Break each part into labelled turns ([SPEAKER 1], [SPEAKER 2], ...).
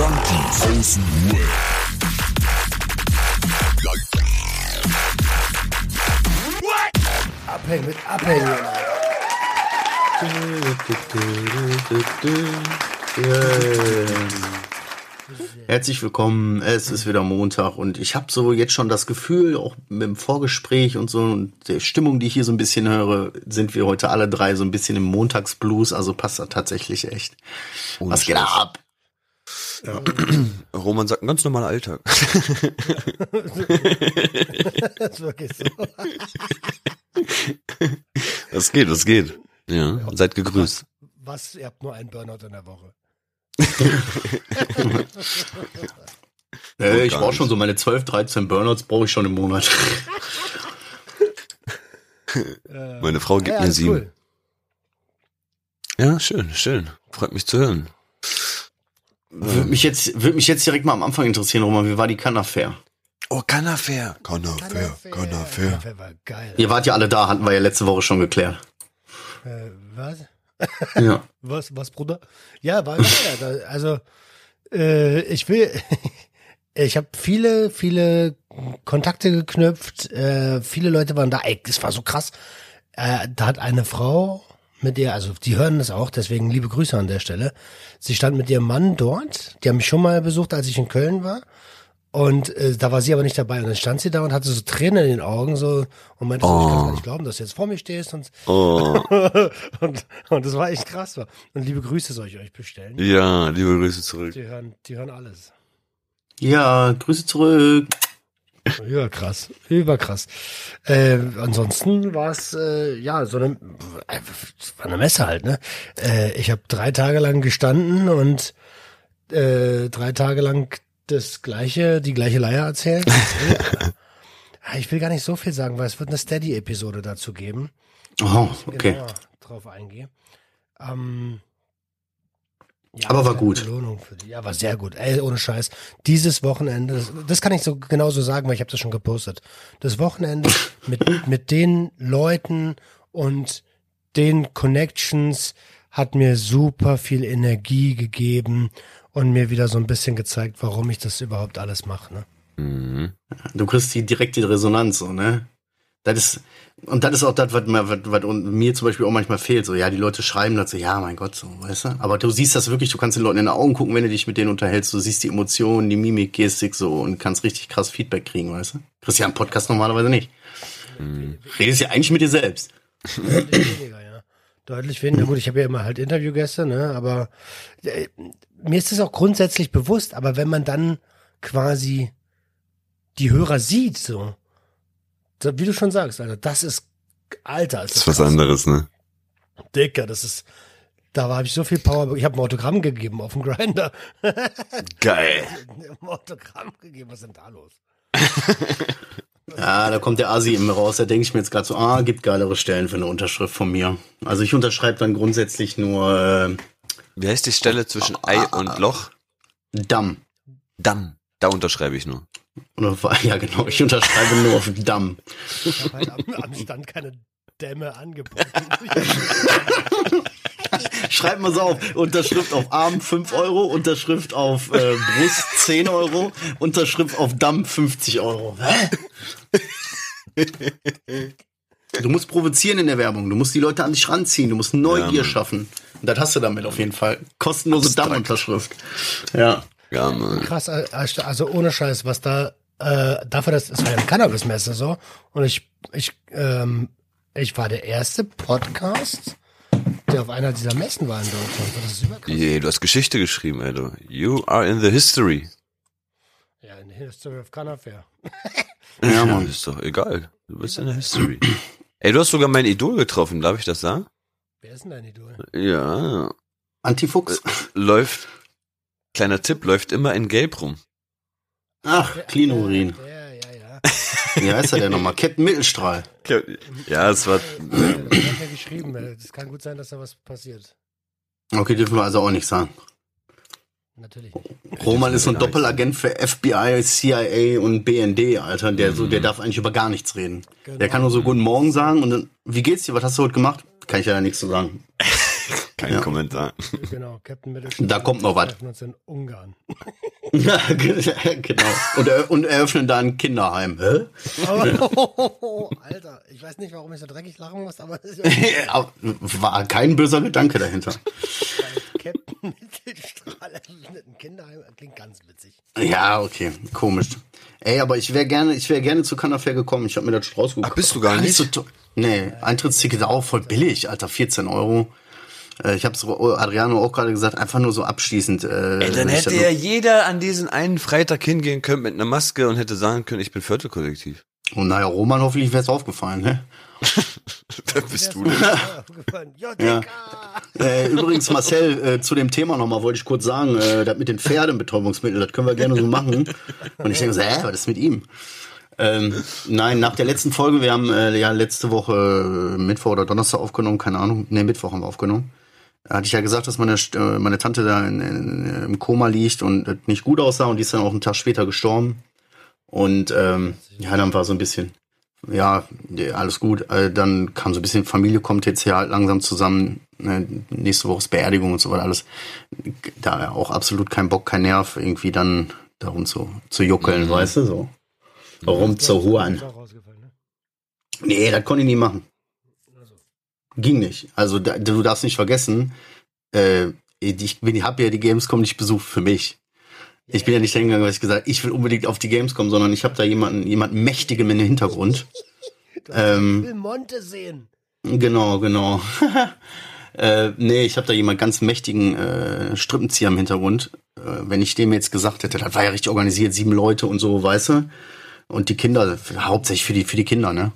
[SPEAKER 1] Junkies aus dem Web.
[SPEAKER 2] Abhängen mit Abhängen.
[SPEAKER 3] Herzlich willkommen. Es ist wieder Montag und ich habe so jetzt schon das Gefühl, auch mit dem Vorgespräch und so und der Stimmung, die ich hier so ein bisschen höre, sind wir heute alle drei so ein bisschen im Montagsblues. Also passt das tatsächlich echt.
[SPEAKER 4] Ohne
[SPEAKER 3] Was geht
[SPEAKER 4] Scheiß.
[SPEAKER 3] ab?
[SPEAKER 4] Roman sagt, ein ganz normaler Alltag.
[SPEAKER 2] Das ist wirklich so.
[SPEAKER 4] Was geht, was geht? Ja, seid gegrüßt.
[SPEAKER 2] Was? Ihr habt nur einen Burnout in der Woche.
[SPEAKER 3] Äh, ich brauche schon so meine 12, 13 Burnouts brauche ich schon im Monat.
[SPEAKER 4] Meine Frau gibt
[SPEAKER 2] ja,
[SPEAKER 4] mir sieben.
[SPEAKER 2] cool.
[SPEAKER 4] Ja, schön, schön. Freut mich zu hören.
[SPEAKER 3] Würde mich jetzt, würde mich jetzt direkt mal am Anfang interessieren, Roman, wie war die Cannes-Fair?
[SPEAKER 4] Oh, Canafair. Canafair, Canafair.
[SPEAKER 2] Canafair war geil.
[SPEAKER 3] Ihr wart ja alle da, hatten wir ja letzte Woche schon geklärt.
[SPEAKER 2] Äh, was?
[SPEAKER 3] Ja.
[SPEAKER 2] Was, was, Bruder? Ja, war geil. Also, äh, ich will, ich habe viele, viele Kontakte geknüpft. Äh, viele Leute waren da. Ey, das war so krass. Äh, da hat eine Frau mit ihr, also die hören das auch, deswegen liebe Grüße an der Stelle. Sie stand mit ihrem Mann dort. Die haben mich schon mal besucht, als ich in Köln war. Und äh, da war sie aber nicht dabei. Und dann stand sie da und hatte so Tränen in den Augen so und meinte, so, ich kann
[SPEAKER 4] Oh.
[SPEAKER 2] gar nicht glauben, dass du jetzt vor mir stehst. Und,
[SPEAKER 4] Oh,
[SPEAKER 2] und, und das war echt krass. War. Und liebe Grüße soll ich euch bestellen.
[SPEAKER 4] ja, liebe Grüße zurück.
[SPEAKER 2] Die hören, die hören alles.
[SPEAKER 3] Ja, Grüße zurück.
[SPEAKER 2] Überkrass, überkrass. Äh, ansonsten war es äh, ja so eine, äh, war eine Messe halt. Ne, äh, ich habe drei Tage lang gestanden und äh, drei Tage lang das gleiche, die gleiche Leier erzählt. Ich will gar nicht so viel sagen, weil es wird eine Steady-Episode dazu geben.
[SPEAKER 3] Oh, okay.
[SPEAKER 2] Genauer drauf eingehe. Ähm, ja,
[SPEAKER 3] Aber war gut.
[SPEAKER 2] Belohnung für die. Ja, war sehr gut. Ey, ohne Scheiß. Dieses Wochenende, das, das kann ich so genauso sagen, weil ich habe das schon gepostet. Das Wochenende mit, mit den Leuten und den Connections hat mir super viel Energie gegeben und mir wieder so ein bisschen gezeigt, warum ich das überhaupt alles mache. Ne?
[SPEAKER 4] Mhm.
[SPEAKER 3] Du kriegst die direkte Resonanz, so, ne? Das ist, und das ist auch das, was, mir- was, was mir zum Beispiel auch manchmal fehlt. So, ja, die Leute schreiben dazu, ja, mein Gott, so, weißt du? Aber du siehst das wirklich, du kannst den Leuten in die Augen gucken, wenn du dich mit denen unterhältst. Du siehst die Emotionen, die Mimik, Gestik so und kannst richtig krass Feedback kriegen, weißt du? Kriegst ja im Podcast normalerweise nicht. Redest ja eigentlich mit dir selbst.
[SPEAKER 2] Deutlich weniger, ja. Deutlich weniger. Gut, ich habe ja immer halt Interviewgäste, ne? Aber äh, mir ist das auch grundsätzlich bewusst, aber wenn man dann quasi die Hörer sieht, so wie du schon sagst, Alter, das ist Alter,
[SPEAKER 4] Das ist was anderes, ne?
[SPEAKER 2] Dicker, das ist. Da habe ich so viel Power. Ich habe ein Autogramm gegeben auf dem Grinder.
[SPEAKER 4] Geil.
[SPEAKER 2] ein Autogramm gegeben. Was ist denn da los?
[SPEAKER 3] Ja, da kommt der Asi in mir raus. Da denke ich mir jetzt gerade so, ah, gibt geilere Stellen für eine Unterschrift von mir. Also ich unterschreibe dann grundsätzlich nur äh,
[SPEAKER 4] Wie heißt die Stelle zwischen Ei und Loch?
[SPEAKER 3] Damm.
[SPEAKER 4] Damm. Da unterschreibe ich nur.
[SPEAKER 3] Oder, ja, genau, ich unterschreibe nur auf Damm.
[SPEAKER 2] Ich habe halt am, am Stand keine Dämme angeboten.
[SPEAKER 3] Schreib mal so auf. Unterschrift auf Arm 5 Euro, Unterschrift auf äh, Brust 10 Euro, Unterschrift auf Damm 50 Euro. Hä? Du musst provozieren in der Werbung. Du musst die Leute an dich ranziehen. Du musst Neugier
[SPEAKER 4] Ja,
[SPEAKER 3] schaffen. Und das hast du damit auf jeden Fall. Kostenlose Damm-Unterschrift. Ja.
[SPEAKER 4] Ja, Mann.
[SPEAKER 2] Krass, also also ohne Scheiß, was da, äh, dafür, dass es war ja eine Cannabis-Messe so. Und ich, ich, ähm, ich war der erste Podcast, der auf einer dieser Messen war in Deutschland. Das ist überkrass.
[SPEAKER 4] Je, du hast Geschichte geschrieben, ey, du. You are in the history.
[SPEAKER 2] Ja, in the History of Canafair.
[SPEAKER 3] Ja, Mann.
[SPEAKER 4] ist doch egal. Du bist in der history. ey, du hast sogar mein Idol getroffen, darf ich das sagen?
[SPEAKER 2] Wer ist denn dein Idol?
[SPEAKER 4] Ja.
[SPEAKER 3] Antifuchs.
[SPEAKER 4] Läuft, kleiner Tipp, läuft immer in Gelb rum.
[SPEAKER 3] Ach, Clean Urin.
[SPEAKER 2] Ja, ja, ja.
[SPEAKER 3] Wie heißt er denn nochmal? Captain Mittelstrahl.
[SPEAKER 4] Ja, es war,
[SPEAKER 2] Das hat mir geschrieben. äh, Es kann gut sein, dass da was passiert.
[SPEAKER 3] Okay, dürfen wir also auch nicht sagen.
[SPEAKER 2] Natürlich.
[SPEAKER 3] Roman ist so ein. Doppelagent für FBI, CIA und BND, Alter. Der so, der darf eigentlich über gar nichts reden.
[SPEAKER 2] Genau.
[SPEAKER 3] Der kann nur so Guten Morgen sagen und dann, wie geht's dir? Was hast du heute gemacht? Kann ich ja nichts zu sagen.
[SPEAKER 4] Kein
[SPEAKER 3] Ja.
[SPEAKER 4] Kommentar.
[SPEAKER 2] Genau, Captain.
[SPEAKER 3] Da kommt noch was.
[SPEAKER 2] uns in Ungarn.
[SPEAKER 3] Ja, genau. Und, er, und eröffnen da ein Kinderheim. Hä?
[SPEAKER 2] Oh, Alter, ich weiß nicht, warum ich so dreckig lachen muss, aber es ist ja
[SPEAKER 3] War kein böser Gedanke dahinter.
[SPEAKER 2] Captain Mittelstrahl eröffnet ein Kinderheim. Klingt ganz witzig.
[SPEAKER 3] Ja, okay, komisch. Ey, aber ich wäre gerne, ich wäre gerne zu Cannafair gekommen. Ich habe mir das schon rausgeguckt.
[SPEAKER 4] Ach, bist du gar
[SPEAKER 3] nicht
[SPEAKER 4] nicht?
[SPEAKER 3] so teuer. Nee, Eintrittsticket auch voll billig, Alter, 14 Euro. Äh, Ich habe so Adriano auch gerade gesagt, einfach nur so abschließend. Äh,
[SPEAKER 4] Ey, dann hätte ja jeder an diesen einen Freitag hingehen können mit einer Maske und hätte sagen können, ich bin Viertelkollektiv.
[SPEAKER 3] Und naja, Roman hoffentlich wäre es aufgefallen, ne?
[SPEAKER 4] Wer bist du
[SPEAKER 2] Ja,
[SPEAKER 4] denn?
[SPEAKER 3] Ja. Äh, übrigens, Marcel, äh, zu dem Thema nochmal wollte ich kurz sagen, äh, das mit den Pferdenbetäubungsmitteln, das können wir gerne so machen. Und ich denke so, hä, was ist mit ihm? Ähm, nein, nach der letzten Folge, wir haben äh, ja letzte Woche äh, Mittwoch oder Donnerstag aufgenommen, keine Ahnung, nee, Mittwoch haben wir aufgenommen. Da hatte ich ja gesagt, dass meine, äh, meine Tante da in, in, im Koma liegt und das nicht gut aussah und die ist dann auch einen Tag später gestorben. Und ähm, ja, dann war so ein bisschen, ja, alles gut. Äh, dann kam so ein bisschen Familie kommt jetzt hier halt langsam zusammen. Ne, nächste Woche ist Beerdigung und so weiter alles. Da auch absolut kein Bock, kein Nerv, irgendwie dann darum zu, zu juckeln, weißt du, so. Rum zu huren.
[SPEAKER 2] Ne?
[SPEAKER 3] Nee, das konnte ich nie machen. Ging nicht. Also da, du darfst nicht vergessen, äh, ich bin, hab ja die Gamescom nicht besucht für mich. Ich bin ja nicht hingegangen, weil ich gesagt ich will unbedingt auf die Gamescom, sondern ich habe da jemanden, jemanden mächtigem im Hintergrund. Ähm,
[SPEAKER 2] ich will Monte sehen.
[SPEAKER 3] Genau, genau. äh, nee, ich habe da jemand ganz mächtigen äh, Strippenzieher im Hintergrund. Äh, wenn ich dem jetzt gesagt hätte, das war ja richtig organisiert, sieben Leute und so, weißt du? Und die Kinder, hauptsächlich für die, für die Kinder, ne?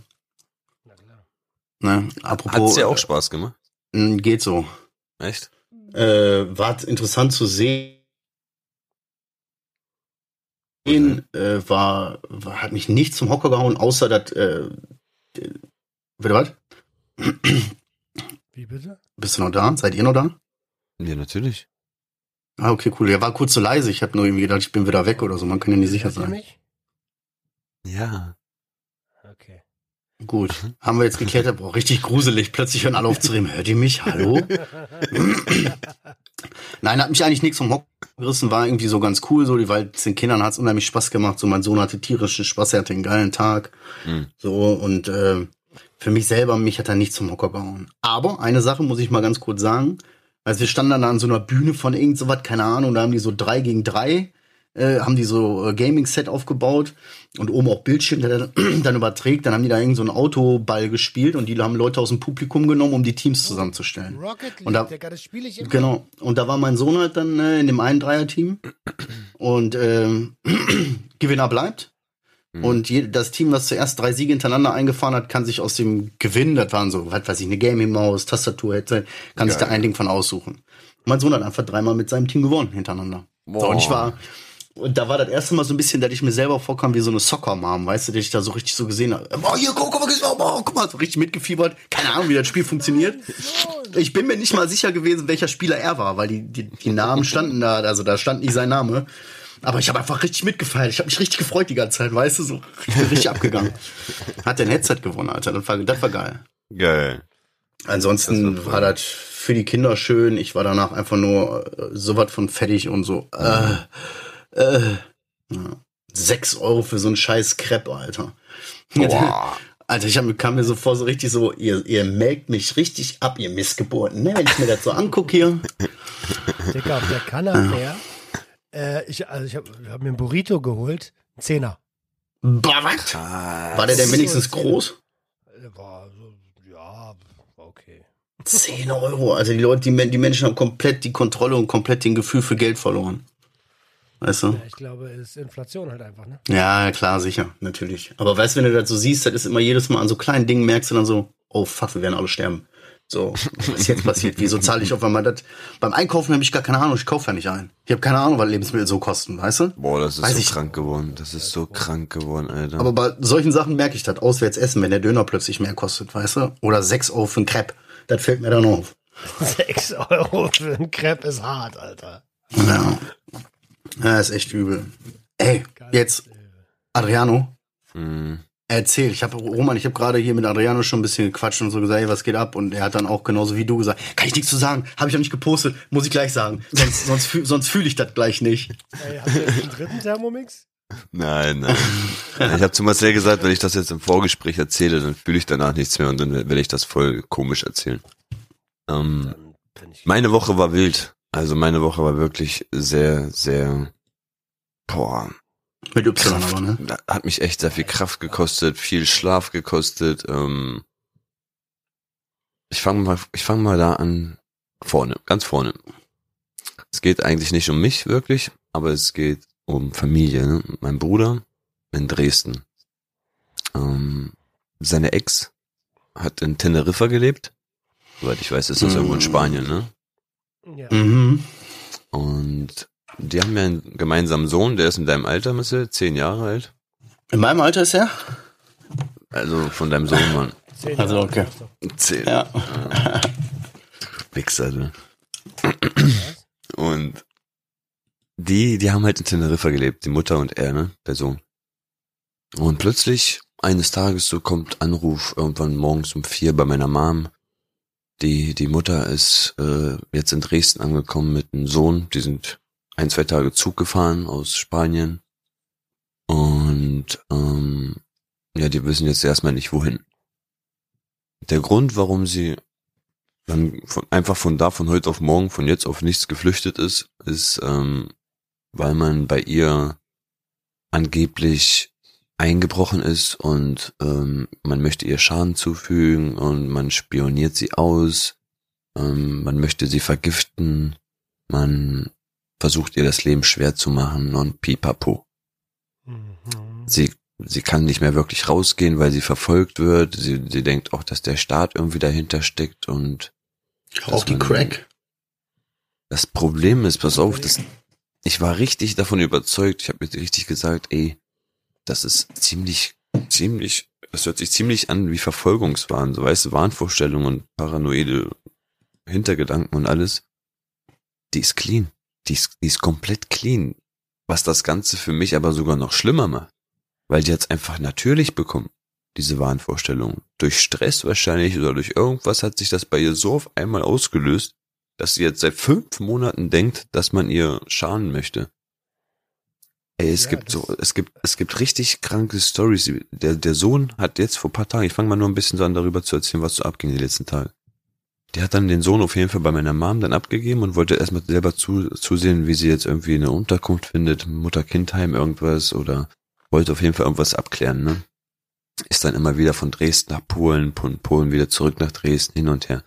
[SPEAKER 3] Ne? Apropos,
[SPEAKER 4] Hat's dir auch Spaß gemacht?
[SPEAKER 3] äh, geht so.
[SPEAKER 4] Echt?
[SPEAKER 3] Äh, war interessant zu sehen. Äh, war, war, hat mich nicht zum Hocker gehauen, außer dass, äh, äh, bitte was?
[SPEAKER 2] Wie bitte?
[SPEAKER 3] Bist du noch da? Seid ihr noch da?
[SPEAKER 4] Ja, natürlich.
[SPEAKER 3] Ah, okay, cool. Der war kurz so leise. Ich habe nur irgendwie gedacht, ich bin wieder weg oder so. Man kann ja nicht sicher sein.
[SPEAKER 4] Ja.
[SPEAKER 3] Gut. Haben wir jetzt geklärt. Aber auch richtig gruselig. Plötzlich hören alle auf zu reden. Hört ihr mich? Hallo? Nein, hat mich eigentlich nichts vom Hock gerissen. War irgendwie so ganz cool. So, die weil es den Kindern hat's unheimlich Spaß gemacht. So, mein Sohn hatte tierischen Spaß. Er hatte einen geilen Tag.
[SPEAKER 4] Hm.
[SPEAKER 3] So, und äh, für mich selber, mich hat er nichts zum Hocker gehauen. Aber eine Sache muss ich mal ganz kurz sagen. Also wir standen dann da an so einer Bühne von irgend so was, keine Ahnung, da haben die so drei gegen drei, äh, haben die so äh, Gaming-Set aufgebaut und oben auch Bildschirm, der dann, dann überträgt. Dann haben die da irgend so einen Autoball gespielt und die haben Leute aus dem Publikum genommen, um die Teams zusammenzustellen.
[SPEAKER 2] Rocket League,
[SPEAKER 3] Und da-
[SPEAKER 2] Digga, das spiele ich immer.
[SPEAKER 3] Genau. Und da war mein Sohn halt dann äh, in dem einen Dreier-Team. Und ähm, Gewinner bleibt.
[SPEAKER 4] Mhm.
[SPEAKER 3] Und je, das Team, was zuerst drei Siege hintereinander eingefahren hat, kann sich aus dem Gewinn, das waren so, was weiß ich, eine Gaming-Maus, Tastatur, Headset, kann sich da ein Ding von aussuchen. Mein Sohn hat einfach dreimal mit seinem Team gewonnen hintereinander. So, und ich war, und da war das erste Mal so ein bisschen, dass ich mir selber vorkam wie so eine Soccer-Mom, weißt du, dass ich da so richtig so gesehen habe. Oh, hier, guck, guck mal, guck mal, guck mal, so richtig mitgefiebert. Keine Ahnung, wie das Spiel funktioniert. Ich bin mir nicht mal sicher gewesen, welcher Spieler er war, weil die, die, die Namen standen da, also da stand nicht sein Name. Aber ich habe einfach richtig mitgefeiert. Ich habe mich richtig gefreut die ganze Zeit, weißt du, so richtig abgegangen. Hat der ein Headset gewonnen, Alter. Das war, das war geil.
[SPEAKER 4] Geil.
[SPEAKER 3] Ansonsten
[SPEAKER 4] Das war
[SPEAKER 3] war das für die Kinder schön. Ich war danach einfach nur äh, so was von fertig und so. Äh, äh, ja. Sechs Euro für so einen scheiß Crepe, Alter.
[SPEAKER 4] Boah.
[SPEAKER 3] Alter, ich hab, kam mir so vor, so richtig so, ihr, ihr melkt mich richtig ab, ihr Missgeburten, ne? Wenn ich mir das so angucke hier.
[SPEAKER 2] Digga, auf der Canapé. Äh, ich, also ich habe hab mir einen Burrito geholt. Ein Zehner.
[SPEAKER 3] Bah, was? War der denn wenigstens groß?
[SPEAKER 2] War so, ja, war okay.
[SPEAKER 3] 10 Euro. Also die Leute, die, die Menschen haben komplett die Kontrolle und komplett den Gefühl für Geld verloren. Weißt du?
[SPEAKER 2] Ja, ich glaube, es ist Inflation halt einfach, ne?
[SPEAKER 3] Ja, klar, sicher, natürlich. Aber weißt du, wenn du das so siehst, das ist immer jedes Mal an so kleinen Dingen merkst du dann so, oh fuck, wir werden alle sterben. So, was ist jetzt passiert? Wieso zahle ich auf einmal das? Beim Einkaufen habe ich gar keine Ahnung, ich kaufe ja nicht ein. Ich habe keine Ahnung, was Lebensmittel so kosten, weißt du?
[SPEAKER 4] Boah, das ist
[SPEAKER 3] Weiß
[SPEAKER 4] so
[SPEAKER 3] ich-
[SPEAKER 4] krank geworden. Das ist so krank geworden, Alter.
[SPEAKER 3] Aber bei solchen Sachen merke ich das, auswärts essen, wenn der Döner plötzlich mehr kostet, weißt du? Oder 6 Euro für ein Crepe. Das fällt mir dann auf.
[SPEAKER 2] Sechs Euro für einen Crepe ist hart, Alter.
[SPEAKER 3] Ja. Ja, ist echt übel. Ey, jetzt, Adriano,
[SPEAKER 4] Hm.
[SPEAKER 3] Erzähl, ich habe Roman, ich habe gerade hier mit Adriano schon ein bisschen gequatscht und so gesagt, ey, was geht ab? Und er hat dann auch genauso wie du gesagt, kann ich nichts zu sagen, habe ich noch nicht gepostet, muss ich gleich sagen, sonst sonst, sonst fühle ich das gleich nicht.
[SPEAKER 2] Ey, habt ihr jetzt einen dritten Thermomix?
[SPEAKER 4] Nein, nein. ich habe zu Marcel gesagt, wenn ich das jetzt im Vorgespräch erzähle, dann fühle ich danach nichts mehr und dann werde ich das voll komisch erzählen. Ähm, meine Woche war wild. Also meine Woche war wirklich sehr, sehr, boah,
[SPEAKER 3] Mit Y
[SPEAKER 4] Kraft,
[SPEAKER 3] aber, ne?
[SPEAKER 4] hat mich echt sehr viel Kraft gekostet, viel Schlaf gekostet. Ähm, ich fange mal, ich fange mal da an, vorne, ganz vorne. Es geht eigentlich nicht um mich wirklich, aber es geht um Familie. Ne? Mein Bruder in Dresden. Ähm, seine Ex hat in Teneriffa gelebt. Soweit ich weiß, ist das irgendwo in Spanien, ne?
[SPEAKER 2] Ja.
[SPEAKER 3] Mhm.
[SPEAKER 4] Und die haben ja einen gemeinsamen Sohn, der ist in deinem Alter, Marcel, zehn Jahre alt.
[SPEAKER 3] In meinem Alter ist er?
[SPEAKER 4] Also von deinem Sohn, Mann.
[SPEAKER 2] Zehn
[SPEAKER 3] Also,
[SPEAKER 2] Jahre
[SPEAKER 3] okay.
[SPEAKER 4] Zehn.
[SPEAKER 3] Ja.
[SPEAKER 4] Wichser, du. Und die, die haben halt in Teneriffa gelebt, die Mutter und er, ne, der Sohn. Und plötzlich, eines Tages, so kommt Anruf irgendwann morgens um vier bei meiner Mom. Die, die Mutter ist äh, jetzt in Dresden angekommen mit einem Sohn. Die sind ein, zwei Tage Zug gefahren aus Spanien. Und ähm, ja, die wissen jetzt erstmal nicht wohin. Der Grund, warum sie dann von, einfach von da von heute auf morgen, von jetzt auf nichts geflüchtet ist, ist, ähm, weil man bei ihr angeblich eingebrochen ist und ähm, man möchte ihr Schaden zufügen und man spioniert sie aus, ähm, man möchte sie vergiften, man versucht ihr das Leben schwer zu machen und pipapo.
[SPEAKER 2] Mhm.
[SPEAKER 4] Sie, sie kann nicht mehr wirklich rausgehen, weil sie verfolgt wird. Sie, sie denkt auch, dass der Staat irgendwie dahinter steckt und
[SPEAKER 3] Auch die Crack.
[SPEAKER 4] Das Problem ist, pass auf, das, ich war richtig davon überzeugt, ich habe mir richtig gesagt, ey, das ist ziemlich, ziemlich, das hört sich ziemlich an wie Verfolgungswahn, so weißt du, Wahnvorstellungen und paranoide Hintergedanken und alles. Die ist clean. Die ist, die ist komplett clean. Was das Ganze für mich aber sogar noch schlimmer macht. Weil die hat's einfach natürlich bekommen, diese Wahnvorstellungen. Durch Stress wahrscheinlich oder durch irgendwas hat sich das bei ihr so auf einmal ausgelöst, dass sie jetzt seit fünf Monaten denkt, dass man ihr schaden möchte. Ey, es
[SPEAKER 2] Ja,
[SPEAKER 4] gibt so, es gibt, es gibt richtig kranke Stories. Der, der Sohn hat jetzt vor paar Tagen, ich fange mal nur ein bisschen so an, darüber zu erzählen, was so abging die letzten Tage. Der hat dann den Sohn auf jeden Fall bei meiner Mom dann abgegeben und wollte erstmal selber zu, zusehen, wie sie jetzt irgendwie eine Unterkunft findet, Mutter-Kind-Heim irgendwas oder wollte auf jeden Fall irgendwas abklären, ne? Ist dann immer wieder von Dresden nach Polen, von Polen wieder zurück nach Dresden, hin und her.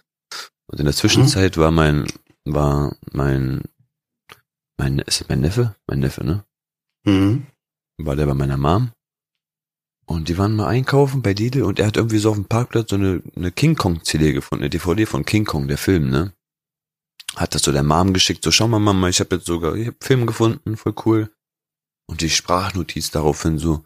[SPEAKER 4] Und in der Zwischenzeit war mein, war mein, mein, ist mein Neffe? Mein Neffe, ne?
[SPEAKER 3] Mhm.
[SPEAKER 4] War der bei meiner Mom. Und die waren mal einkaufen bei Lidl und er hat irgendwie so auf dem Parkplatz so eine, eine King Kong CD gefunden, eine DVD von King Kong, der Film, ne? Hat das so der Mom geschickt, so schau mal Mama, ich habe jetzt sogar, ich hab Film gefunden, voll cool. Und die Sprachnotiz daraufhin so,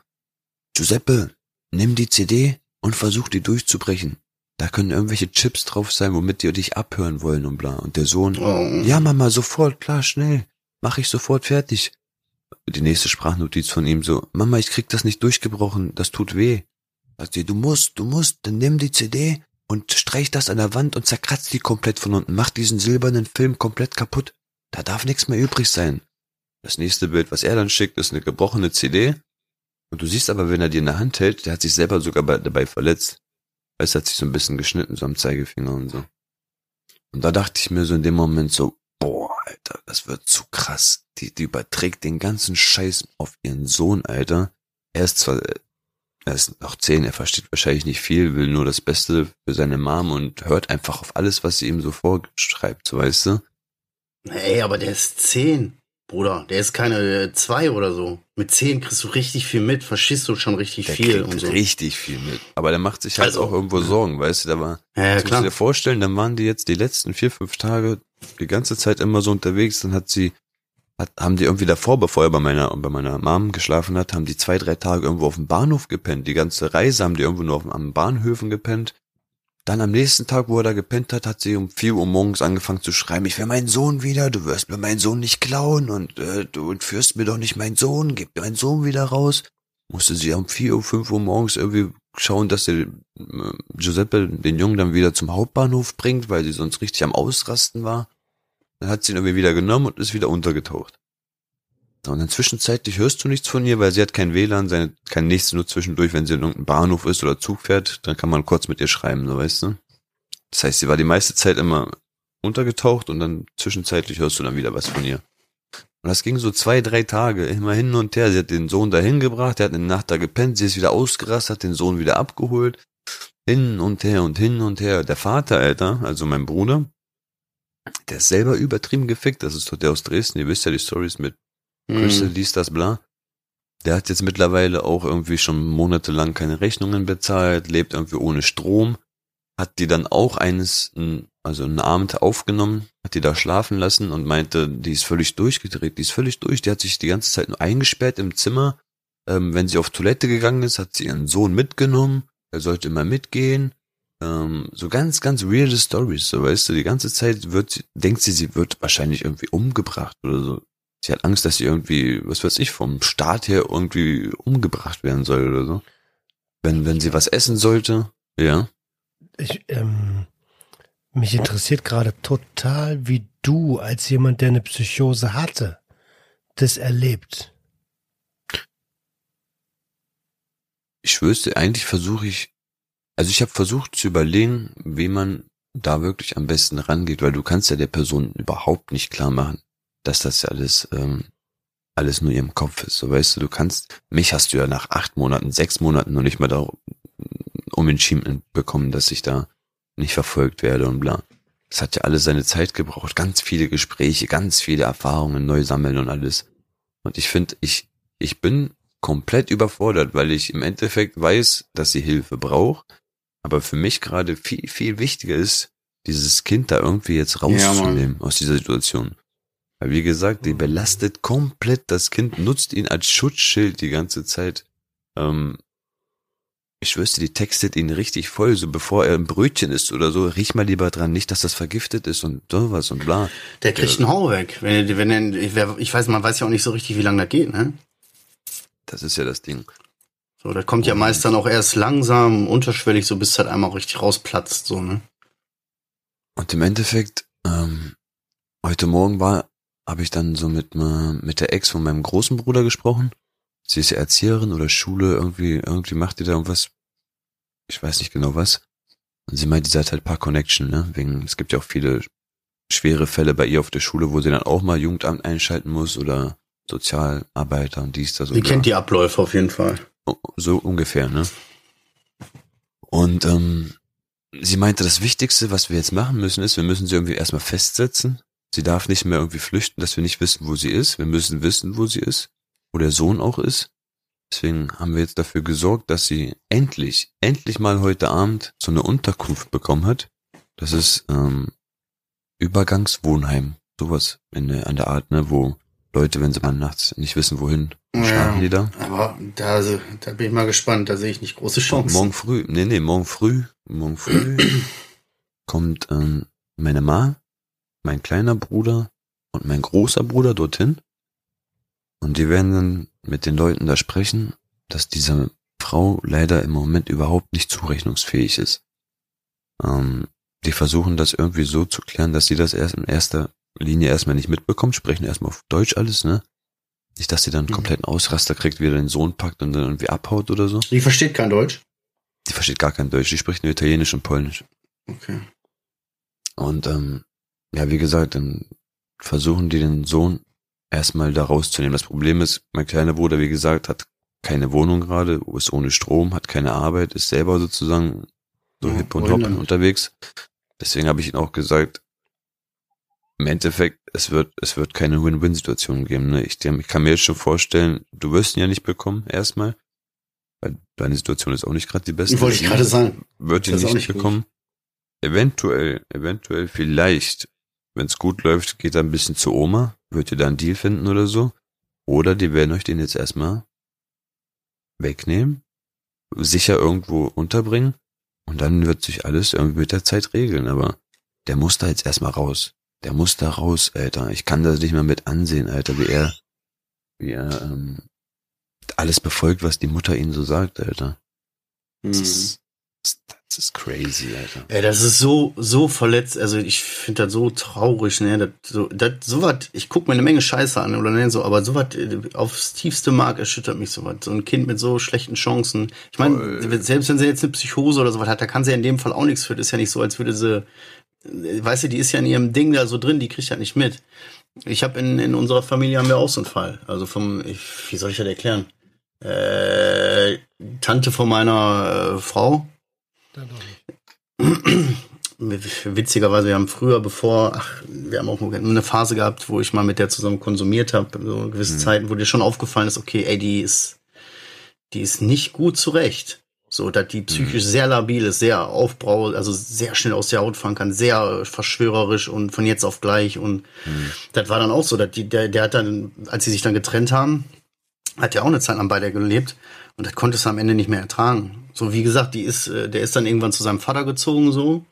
[SPEAKER 4] Giuseppe, nimm die CD und versuch die durchzubrechen. Da können irgendwelche Chips drauf sein, womit die dich abhören wollen und bla. Und der Sohn,
[SPEAKER 3] Oh.
[SPEAKER 4] ja, Mama, sofort, klar, schnell. Mach ich sofort fertig. Die nächste Sprachnotiz von ihm so, Mama, ich krieg das nicht durchgebrochen, das tut weh. Sagt sie, du musst, du musst, dann nimm die CD und streich das an der Wand und zerkratz die komplett von unten. Mach diesen silbernen Film komplett kaputt. Da darf nichts mehr übrig sein. Das nächste Bild, was er dann schickt, ist eine gebrochene CD. Und du siehst aber, wenn er die in der Hand hält, der hat sich selber sogar bei, dabei verletzt. Es hat sich so ein bisschen geschnitten, so am Zeigefinger und so. Und da dachte ich mir so in dem Moment so, Alter, das wird zu krass. Die, die überträgt den ganzen Scheiß auf ihren Sohn, Alter. Er ist zwar, äh, er ist noch zehn, er versteht wahrscheinlich nicht viel, will nur das Beste für seine Mom und hört einfach auf alles, was sie ihm so vorschreibt, so weißt du?
[SPEAKER 3] Ey, aber der ist zehn, Bruder. Der ist keine äh, zwei oder so. Mit zehn kriegst du richtig viel mit, verstehst du schon richtig
[SPEAKER 4] Der
[SPEAKER 3] viel
[SPEAKER 4] kriegt
[SPEAKER 3] und so.
[SPEAKER 4] richtig viel mit. Aber der macht sich halt
[SPEAKER 3] Also,
[SPEAKER 4] auch irgendwo. Sorgen, weißt du, da war,
[SPEAKER 3] Ja, ja
[SPEAKER 4] Das musst du
[SPEAKER 3] klar.
[SPEAKER 4] dir vorstellen, dann waren die jetzt die letzten vier, fünf Tage die ganze Zeit immer so unterwegs. Dann hat sie, hat, haben die irgendwie davor, bevor er bei meiner, bei meiner Mom geschlafen hat, haben die zwei, drei Tage irgendwo auf dem Bahnhof gepennt. Die ganze Reise haben die irgendwo nur auf, am Bahnhöfen gepennt. Dann am nächsten Tag, wo er da gepennt hat, hat sie um vier Uhr morgens angefangen zu schreiben, ich will meinen Sohn wieder, du wirst mir meinen Sohn nicht klauen und äh, du entführst mir doch nicht meinen Sohn, gib mir meinen Sohn wieder raus. musste sie um vier Uhr, fünf Uhr morgens irgendwie schauen, dass sie äh, Giuseppe den Jungen dann wieder zum Hauptbahnhof bringt, weil sie sonst richtig am Ausrasten war. Dann hat sie ihn irgendwie wieder genommen und ist wieder untergetaucht. Und dann zwischenzeitlich hörst du nichts von ihr, weil sie hat kein WLAN, seine, kein nichts, nur zwischendurch, wenn sie in irgendeinem Bahnhof ist oder Zug fährt, dann kann man kurz mit ihr schreiben, so weißt du. Das heißt, sie war die meiste Zeit immer untergetaucht und dann zwischenzeitlich hörst du dann wieder was von ihr. Und das ging so zwei, drei Tage, immer hin und her. Sie hat den Sohn dahin gebracht, der hat eine Nacht da gepennt, sie ist wieder ausgerastet, hat den Sohn wieder abgeholt. Hin und her und hin und her. Der Vater, Alter, also mein Bruder, der ist selber übertrieben gefickt. Das ist doch der aus Dresden. Ihr wisst ja die Stories mit Crystal,
[SPEAKER 3] Mhm.
[SPEAKER 4] dies, das, bla. Der hat jetzt mittlerweile auch irgendwie schon monatelang keine Rechnungen bezahlt, lebt irgendwie ohne Strom, hat die dann auch eines, also einen Abend aufgenommen, hat die da schlafen lassen und meinte, die ist völlig durchgedreht, die ist völlig durch, die hat sich die ganze Zeit nur eingesperrt im Zimmer. Ähm, wenn sie auf Toilette gegangen ist, hat sie ihren Sohn mitgenommen, er sollte immer mitgehen. Ähm, so ganz, ganz weirde Stories, so weißt du, die ganze Zeit wird, denkt sie, sie wird wahrscheinlich irgendwie umgebracht oder so. Sie hat Angst, dass sie irgendwie, was weiß ich, vom Staat her irgendwie umgebracht werden soll oder so. Wenn, wenn sie was essen sollte, ja.
[SPEAKER 2] Ich, ähm, mich interessiert gerade total, wie du als jemand, der eine Psychose hatte, das erlebt.
[SPEAKER 4] Ich dir, eigentlich versuche ich, also ich habe versucht zu überlegen, wie man da wirklich am besten rangeht, weil du kannst ja der Person überhaupt nicht klar machen, dass das ja alles, ähm, alles nur ihrem Kopf ist. So weißt du, du kannst, mich hast du ja nach acht Monaten, sechs Monaten noch nicht mal da um entschieden bekommen, dass ich da nicht verfolgt werde und bla. Das hat ja alles seine Zeit gebraucht, ganz viele Gespräche, ganz viele Erfahrungen neu sammeln und alles. Und ich finde, ich, ich bin komplett überfordert, weil ich im Endeffekt weiß, dass sie Hilfe braucht, aber für mich gerade viel, viel wichtiger ist, dieses Kind da irgendwie jetzt rauszunehmen aus dieser Situation. Weil wie gesagt, die belastet komplett das Kind, nutzt ihn als Schutzschild die ganze Zeit. Ähm, ich wüsste, die textet ihn richtig voll, so bevor er ein Brötchen isst oder so, riech mal lieber dran, nicht, dass das vergiftet ist und sowas und bla.
[SPEAKER 3] Der kriegt einen Hau weg. Wenn, wenn ich, weiß, man weiß ja auch nicht so richtig, wie lange das geht, ne?
[SPEAKER 4] Das ist ja das Ding.
[SPEAKER 3] So, das kommt ja meist dann auch erst langsam, unterschwellig, so bis es halt einmal auch richtig rausplatzt, so, ne?
[SPEAKER 4] Und im Endeffekt, ähm, heute Morgen war, habe ich dann so mit, mit der Ex von meinem großen Bruder gesprochen. Sie ist ja Erzieherin oder Schule, irgendwie, irgendwie macht die da irgendwas. Ich weiß nicht genau was. Und sie meinte, sie hat halt paar Connection, ne? Wegen, es gibt ja auch viele schwere Fälle bei ihr auf der Schule, wo sie dann auch mal Jugendamt einschalten muss oder Sozialarbeiter und dies, das
[SPEAKER 3] Die
[SPEAKER 4] und
[SPEAKER 3] kennt die Abläufe auf jeden Fall.
[SPEAKER 4] so ungefähr, ne? Und ähm, sie meinte, das Wichtigste, was wir jetzt machen müssen, ist, wir müssen sie irgendwie erstmal festsetzen. Sie darf nicht mehr irgendwie flüchten, dass wir nicht wissen, wo sie ist. Wir müssen wissen, wo sie ist, wo der Sohn auch ist. Deswegen haben wir jetzt dafür gesorgt, dass sie endlich, endlich mal heute Abend so eine Unterkunft bekommen hat. Das ist ähm, Übergangswohnheim, sowas in der, an der Art, ne, wo Leute, wenn sie mal nachts nicht wissen, wohin, schlafen die da.
[SPEAKER 3] Aber da, also, da bin ich mal gespannt, da sehe ich nicht große Chancen.
[SPEAKER 4] Morgen früh, nee, nee, morgen früh, morgen früh kommt ähm, meine Ma, mein kleiner Bruder und mein großer Bruder dorthin. Und die werden dann mit den Leuten da sprechen, dass diese Frau leider im Moment überhaupt nicht zurechnungsfähig ist. Ähm, die versuchen das irgendwie so zu klären, dass sie das erst in erster Linie erstmal nicht mitbekommt, sprechen erstmal auf Deutsch alles, ne? Nicht, dass sie dann einen
[SPEAKER 3] Mhm.
[SPEAKER 4] kompletten Ausraster kriegt, wie er den Sohn packt und dann irgendwie abhaut oder so.
[SPEAKER 3] Die versteht kein Deutsch.
[SPEAKER 4] Die versteht gar kein Deutsch, die spricht nur Italienisch und Polnisch.
[SPEAKER 3] Okay.
[SPEAKER 4] Und ähm, ja, wie gesagt, dann versuchen die den Sohn erstmal da rauszunehmen. Das Problem ist, mein kleiner Bruder, wie gesagt, hat keine Wohnung gerade, ist ohne Strom, hat keine Arbeit, ist selber sozusagen so
[SPEAKER 3] Ja,
[SPEAKER 4] hip und
[SPEAKER 3] wohin
[SPEAKER 4] hop
[SPEAKER 3] damit?
[SPEAKER 4] unterwegs. Deswegen habe ich ihn auch gesagt, im Endeffekt, es wird, es wird keine Win-Win-Situation geben. Ne? Ich, ich kann mir jetzt schon vorstellen, du wirst ihn ja nicht bekommen, erstmal. Weil deine Situation ist auch nicht gerade die beste.
[SPEAKER 3] Wollte ich gerade sagen.
[SPEAKER 4] Wird ihn nicht,
[SPEAKER 3] nicht
[SPEAKER 4] bekommen. Eventuell, eventuell vielleicht, wenn es gut läuft, geht er ein bisschen zu Oma, wird ihr da einen Deal finden oder so. Oder die werden euch den jetzt erstmal wegnehmen, sicher irgendwo unterbringen und dann wird sich alles irgendwie mit der Zeit regeln. Aber der muss da jetzt erstmal raus. Der muss da raus, Alter. Ich kann das nicht mehr mit ansehen, Alter, wie er, wie er ähm, alles befolgt, was die Mutter ihnen so sagt, Alter. Das
[SPEAKER 3] Mhm.
[SPEAKER 4] ist, das, das ist crazy, Alter.
[SPEAKER 3] Ey, das ist so, so verletzt, also ich finde das so traurig, ne, das, so, das, so was, ich guck mir eine Menge Scheiße an, oder ne, so, aber so was äh, aufs tiefste Mark erschüttert mich so was. So ein Kind mit so schlechten Chancen. Ich meine, selbst wenn sie jetzt eine Psychose oder so was hat, da kann sie ja in dem Fall auch nichts für. Das ist ja nicht so, als würde sie, äh, weißt du, die ist ja in ihrem Ding da so drin, die kriegt ja nicht mit. Ich habe in, in unserer Familie haben wir auch so einen Fall. Also vom, ich, wie soll ich das erklären? Äh, Tante von meiner äh, Frau,
[SPEAKER 2] Dann doch nicht.
[SPEAKER 3] Witzigerweise, wir haben früher, bevor, ach, wir haben auch eine Phase gehabt, wo ich mal mit der zusammen konsumiert habe, so gewisse Zeiten, wo dir schon aufgefallen ist, okay, ey, die ist, die ist nicht gut zurecht. So, dass die psychisch sehr labil ist, sehr aufbrau, also sehr schnell aus der Haut fahren kann, sehr verschwörerisch und von jetzt auf gleich. Und das war dann auch so, dass die, der, der hat dann, als sie sich dann getrennt haben, hat ja auch eine Zeit lang bei der gelebt und das konnte es am Ende nicht mehr ertragen. So wie gesagt, die ist, äh, der ist dann irgendwann zu seinem Vater gezogen so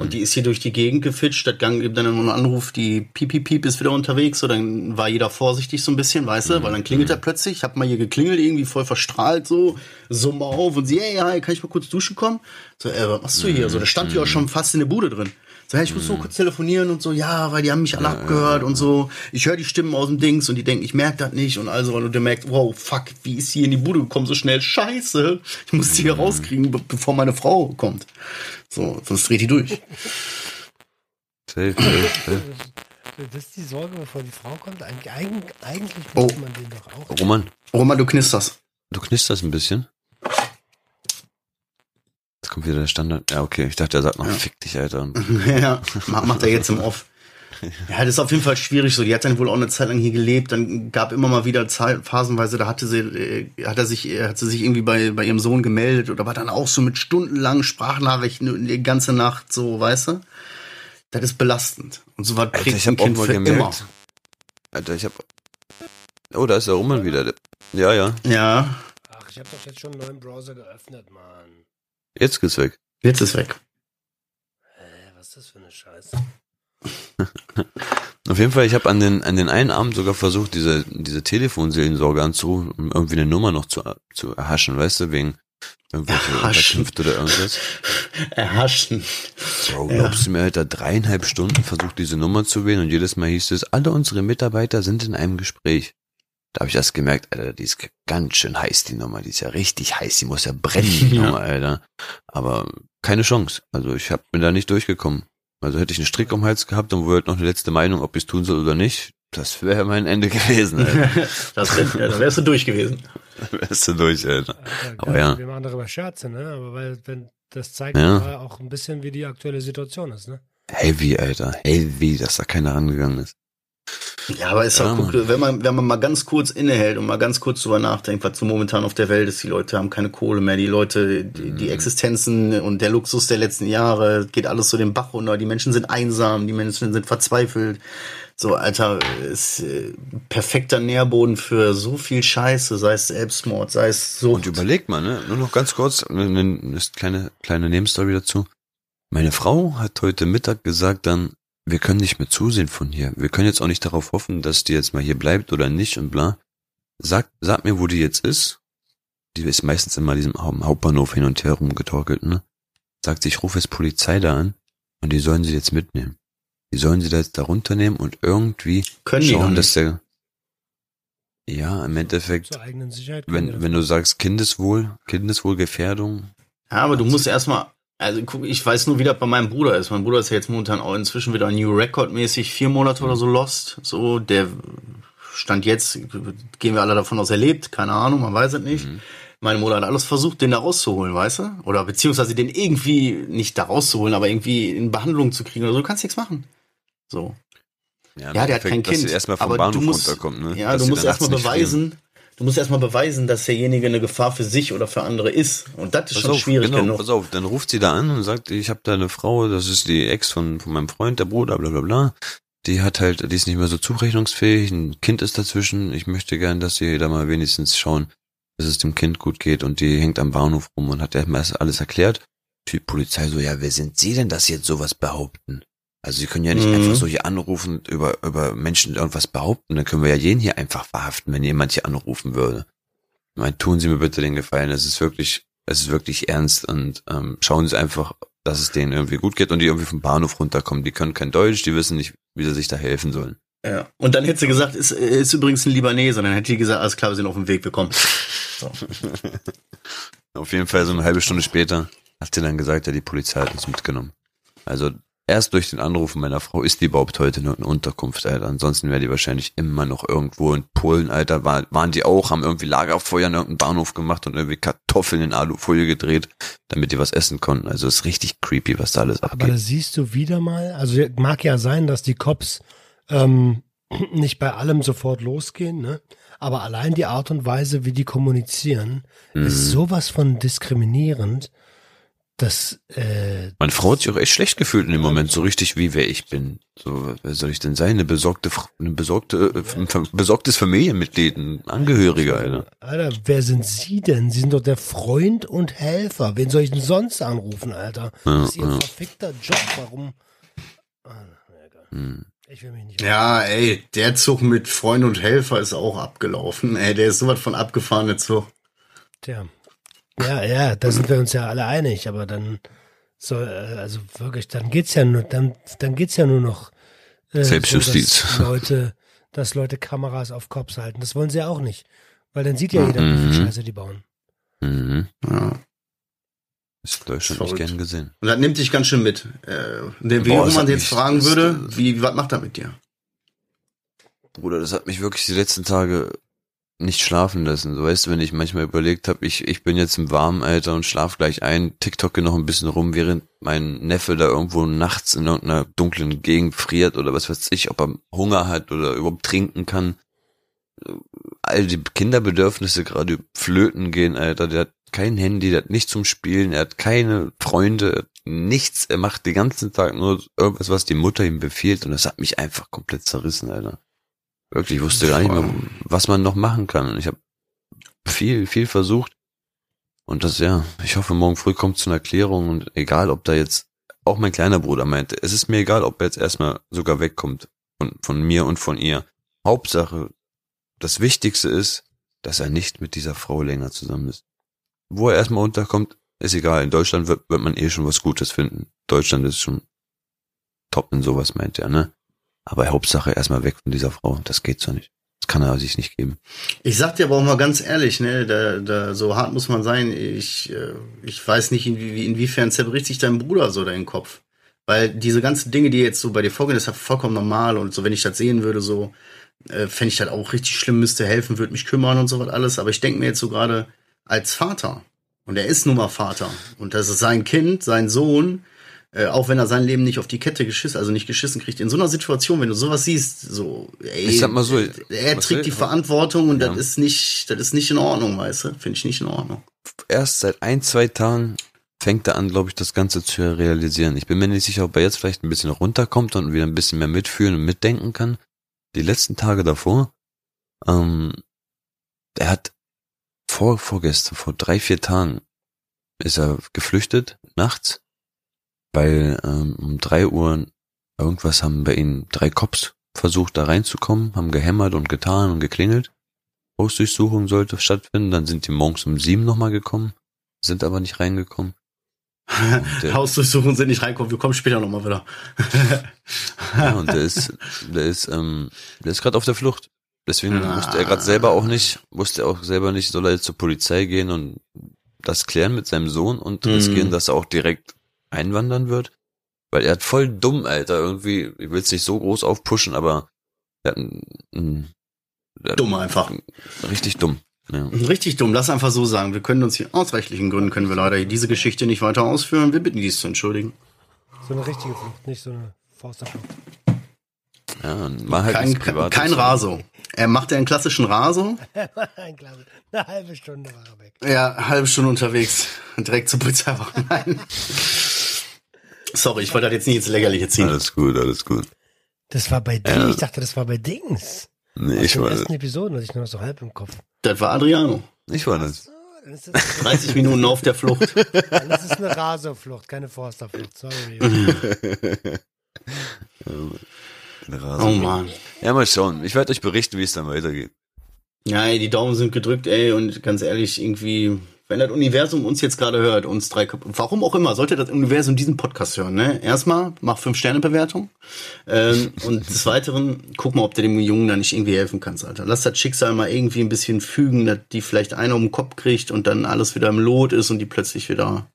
[SPEAKER 3] und die ist hier durch die Gegend gefitscht. Das gang gibt dann einen Anruf, die Piep Piep Piep ist wieder unterwegs. So dann war jeder vorsichtig so ein bisschen, weißt du, weil dann klingelt er plötzlich. Ich hab mal hier geklingelt, irgendwie voll verstrahlt so, summ mal auf und sie, hey, hi, kann ich mal kurz duschen kommen? So, äh, was machst du hier? So, da stand die auch schon fast in der Bude drin. So, hey, ich muss nur kurz telefonieren und so, ja, weil die haben mich alle abgehört und so. Ich höre die Stimmen aus dem Dings und die denken, ich merke das nicht und also, und der merkt, wow, fuck, wie ist sie in die Bude gekommen so schnell? Scheiße, ich muss die hier rauskriegen, be bevor meine Frau kommt. So, sonst dreht die durch.
[SPEAKER 4] Safe, safe, safe.
[SPEAKER 2] Das ist die Sorge, bevor die Frau kommt. Eig eig eigentlich
[SPEAKER 3] Oh.
[SPEAKER 2] müsste man den doch auch.
[SPEAKER 4] Roman,
[SPEAKER 3] Roman, du knisterst.
[SPEAKER 4] du knisterst ein bisschen. Jetzt kommt wieder der Standard. Ja, okay. Ich dachte, er sagt noch, fick dich, Alter.
[SPEAKER 3] Ja, ma- macht er jetzt im Off. Ja, das ist auf jeden Fall schwierig so. Die hat dann wohl auch eine Zeit lang hier gelebt. Dann gab immer mal wieder Zeit, phasenweise, da hatte sie, äh, hat er sich, äh, hat sie sich irgendwie bei, bei ihrem Sohn gemeldet oder war dann auch so mit stundenlangen Sprachnachrichten die ganze Nacht so, weißt du? Das ist belastend. Und so was
[SPEAKER 4] Alter,
[SPEAKER 3] prägt
[SPEAKER 4] ich
[SPEAKER 3] ein
[SPEAKER 4] hab auch
[SPEAKER 3] Kind für
[SPEAKER 4] gemerkt.
[SPEAKER 3] immer.
[SPEAKER 4] Alter, ich hab. Oh, da ist der Roman wieder. Ja, ja.
[SPEAKER 3] Ja,
[SPEAKER 2] Ach, ich habe doch jetzt schon einen neuen Browser geöffnet, Mann.
[SPEAKER 4] Jetzt geht's weg.
[SPEAKER 3] jetzt ist weg.
[SPEAKER 2] Hä, was ist das für eine Scheiße?
[SPEAKER 4] Auf jeden Fall, ich habe an den, an den einen Abend sogar versucht, diese, diese Telefonseelensorge anzurufen, um irgendwie eine Nummer noch zu, zu erhaschen, weißt du, wegen irgendwelche
[SPEAKER 3] Erhaschen.
[SPEAKER 4] Oder irgendwas.
[SPEAKER 3] Erhaschen.
[SPEAKER 4] Bro, glaubst du mir, Alter, dreieinhalb Stunden versucht, diese Nummer zu wählen und jedes Mal hieß es, alle unsere Mitarbeiter sind in einem Gespräch. Da habe ich erst gemerkt, Alter, die ist ganz schön heiß, die Nummer. Die ist ja richtig heiß, die muss ja brennen, die
[SPEAKER 3] Ja.
[SPEAKER 4] Nummer, Alter. Aber keine Chance. Also ich hab, bin da nicht durchgekommen. Also hätte ich einen Strick um den Hals gehabt und wollte noch eine letzte Meinung, ob ich es tun soll oder nicht. Das wäre mein Ende gewesen, Alter.
[SPEAKER 3] das wär, ja, da wärst du durch gewesen.
[SPEAKER 4] Wärst du durch, Alter.
[SPEAKER 2] Alter,
[SPEAKER 4] Aber ja.
[SPEAKER 2] Wir machen darüber Scherze, ne? Aber weil, wenn das zeigt
[SPEAKER 4] Ja.
[SPEAKER 2] auch ein bisschen, wie die aktuelle Situation ist, ne?
[SPEAKER 4] Heavy, Alter. Heavy, dass da keiner rangegangen ist.
[SPEAKER 3] Ja, aber ist
[SPEAKER 4] Ja,
[SPEAKER 3] ja, guck, wenn man, wenn man mal ganz kurz innehält und mal ganz kurz drüber nachdenkt, was so momentan auf der Welt ist, die Leute haben keine Kohle mehr, die Leute, die,
[SPEAKER 4] Mhm.
[SPEAKER 3] die Existenzen und der Luxus der letzten Jahre, geht alles so den Bach runter, die Menschen sind einsam, die Menschen sind verzweifelt. So, Alter, ist äh, perfekter Nährboden für so viel Scheiße, sei es Selbstmord, sei es so.
[SPEAKER 4] Und überleg mal, ne? Nur noch ganz kurz, eine, eine kleine, kleine Nebenstory dazu. Meine Frau hat heute Mittag gesagt dann, wir können nicht mehr zusehen von hier. Wir können jetzt auch nicht darauf hoffen, dass die jetzt mal hier bleibt oder nicht und bla. Sag, sag mir, wo die jetzt ist. Die ist meistens immer diesem Hau- Hauptbahnhof hin und her rumgetorkelt, ne? Sagt sie, ich rufe jetzt Polizei da an und die sollen sie jetzt mitnehmen. Die sollen sie da jetzt da runternehmen und irgendwie
[SPEAKER 3] Können
[SPEAKER 4] schauen, dass der, ja, im Endeffekt,
[SPEAKER 2] Zur eigenen Sicherheit. können wir
[SPEAKER 4] wenn, wenn du sagst Kindeswohl, Kindeswohlgefährdung,
[SPEAKER 3] Ja, aber du musst erstmal, also guck, ich weiß nur, wie das bei meinem Bruder ist. Mein Bruder ist ja jetzt momentan auch inzwischen wieder New Record mäßig vier Monate oder so lost. So, der stand jetzt, gehen wir alle davon aus, er lebt, keine Ahnung, man weiß es nicht. Meine Mutter hat alles versucht, den da rauszuholen, weißt du? Oder beziehungsweise den irgendwie nicht da rauszuholen, aber irgendwie in Behandlung zu kriegen oder so. Du kannst nichts machen. So. Ja, der hat
[SPEAKER 4] Endeffekt,
[SPEAKER 3] kein
[SPEAKER 4] dass
[SPEAKER 3] Kind.
[SPEAKER 4] sie erstmal vom
[SPEAKER 3] aber
[SPEAKER 4] Bahnhof
[SPEAKER 3] du musst,
[SPEAKER 4] runterkommt, ne?
[SPEAKER 3] Ja,
[SPEAKER 4] Dass
[SPEAKER 3] du musst erstmal beweisen, du musst erstmal beweisen, dass derjenige eine Gefahr für sich oder für andere ist. Und das ist
[SPEAKER 4] Pass
[SPEAKER 3] schon
[SPEAKER 4] auf,
[SPEAKER 3] schwierig
[SPEAKER 4] genau,
[SPEAKER 3] genug.
[SPEAKER 4] pass auf, dann ruft sie da an und sagt, ich habe da eine Frau, das ist die Ex von, von meinem Freund, der Bruder, bla bla bla. Die hat halt, die ist nicht mehr so zurechnungsfähig, ein Kind ist dazwischen. Ich möchte gern, dass sie da mal wenigstens schauen, dass es dem Kind gut geht. Und die hängt am Bahnhof rum und hat erstmal alles erklärt. Die Polizei so, ja, wer sind Sie denn, dass Sie jetzt sowas behaupten? Also Sie können ja nicht
[SPEAKER 3] Mhm.
[SPEAKER 4] einfach so hier anrufen, über, über Menschen irgendwas behaupten. Dann können wir ja jeden hier einfach verhaften, wenn jemand hier anrufen würde. mein, tun Sie mir bitte den Gefallen, es ist wirklich, es ist wirklich ernst und ähm, schauen Sie einfach, dass es denen irgendwie gut geht und die irgendwie vom Bahnhof runterkommen. Die können kein Deutsch, die wissen nicht, wie sie sich da helfen sollen.
[SPEAKER 3] Ja. Und dann hätte sie gesagt, ist, ist übrigens ein Libaneser. Dann hätte die gesagt, alles klar, wir sind auf dem Weg, wir kommen. So.
[SPEAKER 4] Auf jeden Fall so eine halbe Stunde später hat sie dann gesagt, ja, die Polizei hat uns mitgenommen. Also erst durch den Anruf meiner Frau ist die überhaupt heute in einer Unterkunft, Alter. Ansonsten wäre die wahrscheinlich immer noch irgendwo in Polen, Alter. War, waren die auch, haben irgendwie Lagerfeuer in irgendeinem Bahnhof gemacht und irgendwie Kartoffeln in Alufolie gedreht, damit die was essen konnten. Also ist richtig creepy, was da alles
[SPEAKER 2] Aber
[SPEAKER 4] abgeht.
[SPEAKER 2] da siehst du wieder mal, also mag ja sein, dass die Cops ähm, nicht bei allem sofort losgehen, ne? Aber allein die Art und Weise, wie die kommunizieren,
[SPEAKER 4] Mhm.
[SPEAKER 2] ist sowas von diskriminierend, dass äh,
[SPEAKER 4] Meine Frau hat sich auch echt schlecht gefühlt in dem Moment, so richtig wie wer ich bin. So, wer soll ich denn sein? Eine besorgte, eine besorgte, äh, ein besorgtes Familienmitglied, ein Angehöriger, Alter.
[SPEAKER 2] Alter, wer sind Sie denn? Sie sind doch der Freund und Helfer. Wen soll ich denn sonst anrufen, Alter?
[SPEAKER 4] Ja,
[SPEAKER 2] das ist Ihr
[SPEAKER 4] ja.
[SPEAKER 2] verfickter Job. Warum? Ah, na egal.
[SPEAKER 4] Hm.
[SPEAKER 2] Ich will mich nicht.
[SPEAKER 3] Ja, ey, der Zug mit Freund und Helfer ist auch abgelaufen. Ey, der ist sowas von abgefahren, der Zug.
[SPEAKER 2] Tja. Ja, ja, da sind wir uns ja alle einig, aber dann soll, äh, also wirklich, dann geht's ja nur, dann, dann geht's ja nur noch äh,
[SPEAKER 4] Selbstjustiz.
[SPEAKER 2] So, dass Leute, dass Leute Kameras auf Cops halten. Das wollen sie ja auch nicht. Weil dann sieht ja jeder, wie
[SPEAKER 4] Mhm.
[SPEAKER 2] viel Scheiße die bauen.
[SPEAKER 4] Mhm.
[SPEAKER 3] Ja.
[SPEAKER 4] Ist Deutschland
[SPEAKER 3] Verrückt.
[SPEAKER 4] nicht gern gesehen.
[SPEAKER 3] Und das nimmt dich ganz schön mit. Äh, der, wie
[SPEAKER 4] Boah,
[SPEAKER 3] man jetzt fragen würde, wie, was macht er mit dir?
[SPEAKER 4] Bruder, das hat mich wirklich die letzten Tage nicht schlafen lassen. So weißt du, wenn ich manchmal überlegt habe, ich, ich bin jetzt im warmen Alter und schlaf gleich ein, TikToke noch ein bisschen rum, während mein Neffe da irgendwo nachts in irgendeiner dunklen Gegend friert oder was weiß ich, ob er Hunger hat oder überhaupt trinken kann. All die Kinderbedürfnisse gerade flöten gehen, Alter. Der hat kein Handy, der hat nichts zum Spielen, er hat keine Freunde, nichts. Er macht den ganzen Tag nur irgendwas, was die Mutter ihm befiehlt und das hat mich einfach komplett zerrissen, Alter. Wirklich, ich wusste gar nicht mehr, was man noch machen kann. Und ich habe viel, viel versucht. Und das, ja, ich hoffe, morgen früh kommt zu einer Erklärung und egal, ob da jetzt, auch mein kleiner Bruder meinte, es ist mir egal, ob er jetzt erstmal sogar wegkommt von, von mir und von ihr. Hauptsache, das Wichtigste ist, dass er nicht mit dieser Frau länger zusammen ist. Wo er erstmal unterkommt, ist egal. In Deutschland wird, wird man eh schon was Gutes finden. Deutschland ist schon top in sowas, meint er, ne? Aber Hauptsache erstmal weg von dieser Frau. Das geht so nicht. Das kann er sich nicht geben.
[SPEAKER 3] Ich sag dir aber auch mal ganz ehrlich, ne, da, da, so hart muss man sein. Ich, äh, ich weiß nicht, inwie, inwiefern zerbricht sich dein Bruder so deinen Kopf. Weil diese ganzen Dinge, die jetzt so bei dir vorgehen, ist ja vollkommen normal. Und so, wenn ich das sehen würde, so, äh, fände ich das auch richtig schlimm, müsste helfen, würde mich kümmern und so was alles. Aber ich denke mir jetzt so gerade als Vater, und er ist nun mal Vater, und das ist sein Kind, sein Sohn, äh, auch wenn er sein Leben nicht auf die Kette geschissen, also nicht geschissen kriegt, in so einer Situation, wenn du sowas siehst, so, ey,
[SPEAKER 4] Ich sag mal so,
[SPEAKER 3] er trägt die Verantwortung und
[SPEAKER 4] Ja.
[SPEAKER 3] das ist nicht, das ist nicht in Ordnung, weißt du? Finde ich nicht in Ordnung.
[SPEAKER 4] Erst seit ein, zwei Tagen fängt er an, glaube ich, das Ganze zu realisieren. Ich bin mir nicht sicher, ob er jetzt vielleicht ein bisschen runterkommt und wieder ein bisschen mehr mitfühlen und mitdenken kann. Die letzten Tage davor, ähm, er hat vor, vorgestern, vor drei, vier Tagen ist er geflüchtet, nachts, weil ähm, um drei Uhr irgendwas haben bei ihm drei Cops versucht, da reinzukommen, haben gehämmert und getan und geklingelt. Hausdurchsuchung sollte stattfinden, dann sind die morgens um sieben nochmal gekommen, sind aber nicht reingekommen. der-
[SPEAKER 3] Hausdurchsuchungen sind nicht reinkommen, wir kommen später nochmal wieder.
[SPEAKER 4] Ja, und der ist, der ist, ähm, der ist gerade auf der Flucht. Deswegen
[SPEAKER 3] Ah.
[SPEAKER 4] wusste er gerade selber auch nicht, wusste auch selber nicht, soll er jetzt zur Polizei gehen und das klären mit seinem Sohn und riskieren, dass er auch direkt einwandern wird. Weil er hat voll dumm, Alter, irgendwie, ich will es nicht so groß aufpushen, aber er hat ein, ein, der hat
[SPEAKER 3] Dumm einfach.
[SPEAKER 4] richtig dumm. Ja.
[SPEAKER 3] Richtig dumm, lass einfach so sagen. Wir können uns hier aus rechtlichen Gründen können wir leider diese Geschichte nicht weiter ausführen. Wir bitten dies zu entschuldigen.
[SPEAKER 2] So eine richtige Flucht, nicht so eine Forsterflucht.
[SPEAKER 4] Ja, war halt
[SPEAKER 3] Kein, kein Raso. Er macht ja einen klassischen Raso.
[SPEAKER 2] Ein Klasse. Eine halbe Stunde war er weg.
[SPEAKER 3] Ja, halbe Stunde unterwegs. Direkt zur Polizeiwache. Nein. Sorry, ich wollte das jetzt nicht ins Lächerliche ziehen.
[SPEAKER 4] Alles gut, alles gut.
[SPEAKER 2] Das war bei dir.
[SPEAKER 4] Ja.
[SPEAKER 2] Ich dachte, das war bei Dings.
[SPEAKER 4] Nee,
[SPEAKER 2] Aus
[SPEAKER 4] ich
[SPEAKER 2] den
[SPEAKER 4] war,
[SPEAKER 2] ersten Episoden hatte ich nur noch so halb im Kopf.
[SPEAKER 3] Das war Adriano.
[SPEAKER 4] ich war das.
[SPEAKER 2] So, dann ist das,
[SPEAKER 3] 30 Minuten auf der Flucht.
[SPEAKER 2] dann ist es eine Raserflucht, keine Forsterflucht. Sorry.
[SPEAKER 3] Oh Mann.
[SPEAKER 4] Ja, mal schauen. Ich werde euch berichten, wie es dann weitergeht.
[SPEAKER 3] Ja, ey, die Daumen sind gedrückt, ey, und ganz ehrlich, irgendwie, wenn das Universum uns jetzt gerade hört, uns drei, warum auch immer, sollte das Universum diesen Podcast hören, ne? Erstmal, mach fünf Sterne Bewertung, ähm, und des Weiteren, guck mal, ob du dem Jungen da nicht irgendwie helfen kannst, Alter. Lass das Schicksal mal irgendwie ein bisschen fügen, dass die vielleicht einer um den Kopf kriegt und dann alles wieder im Lot ist und die plötzlich wieder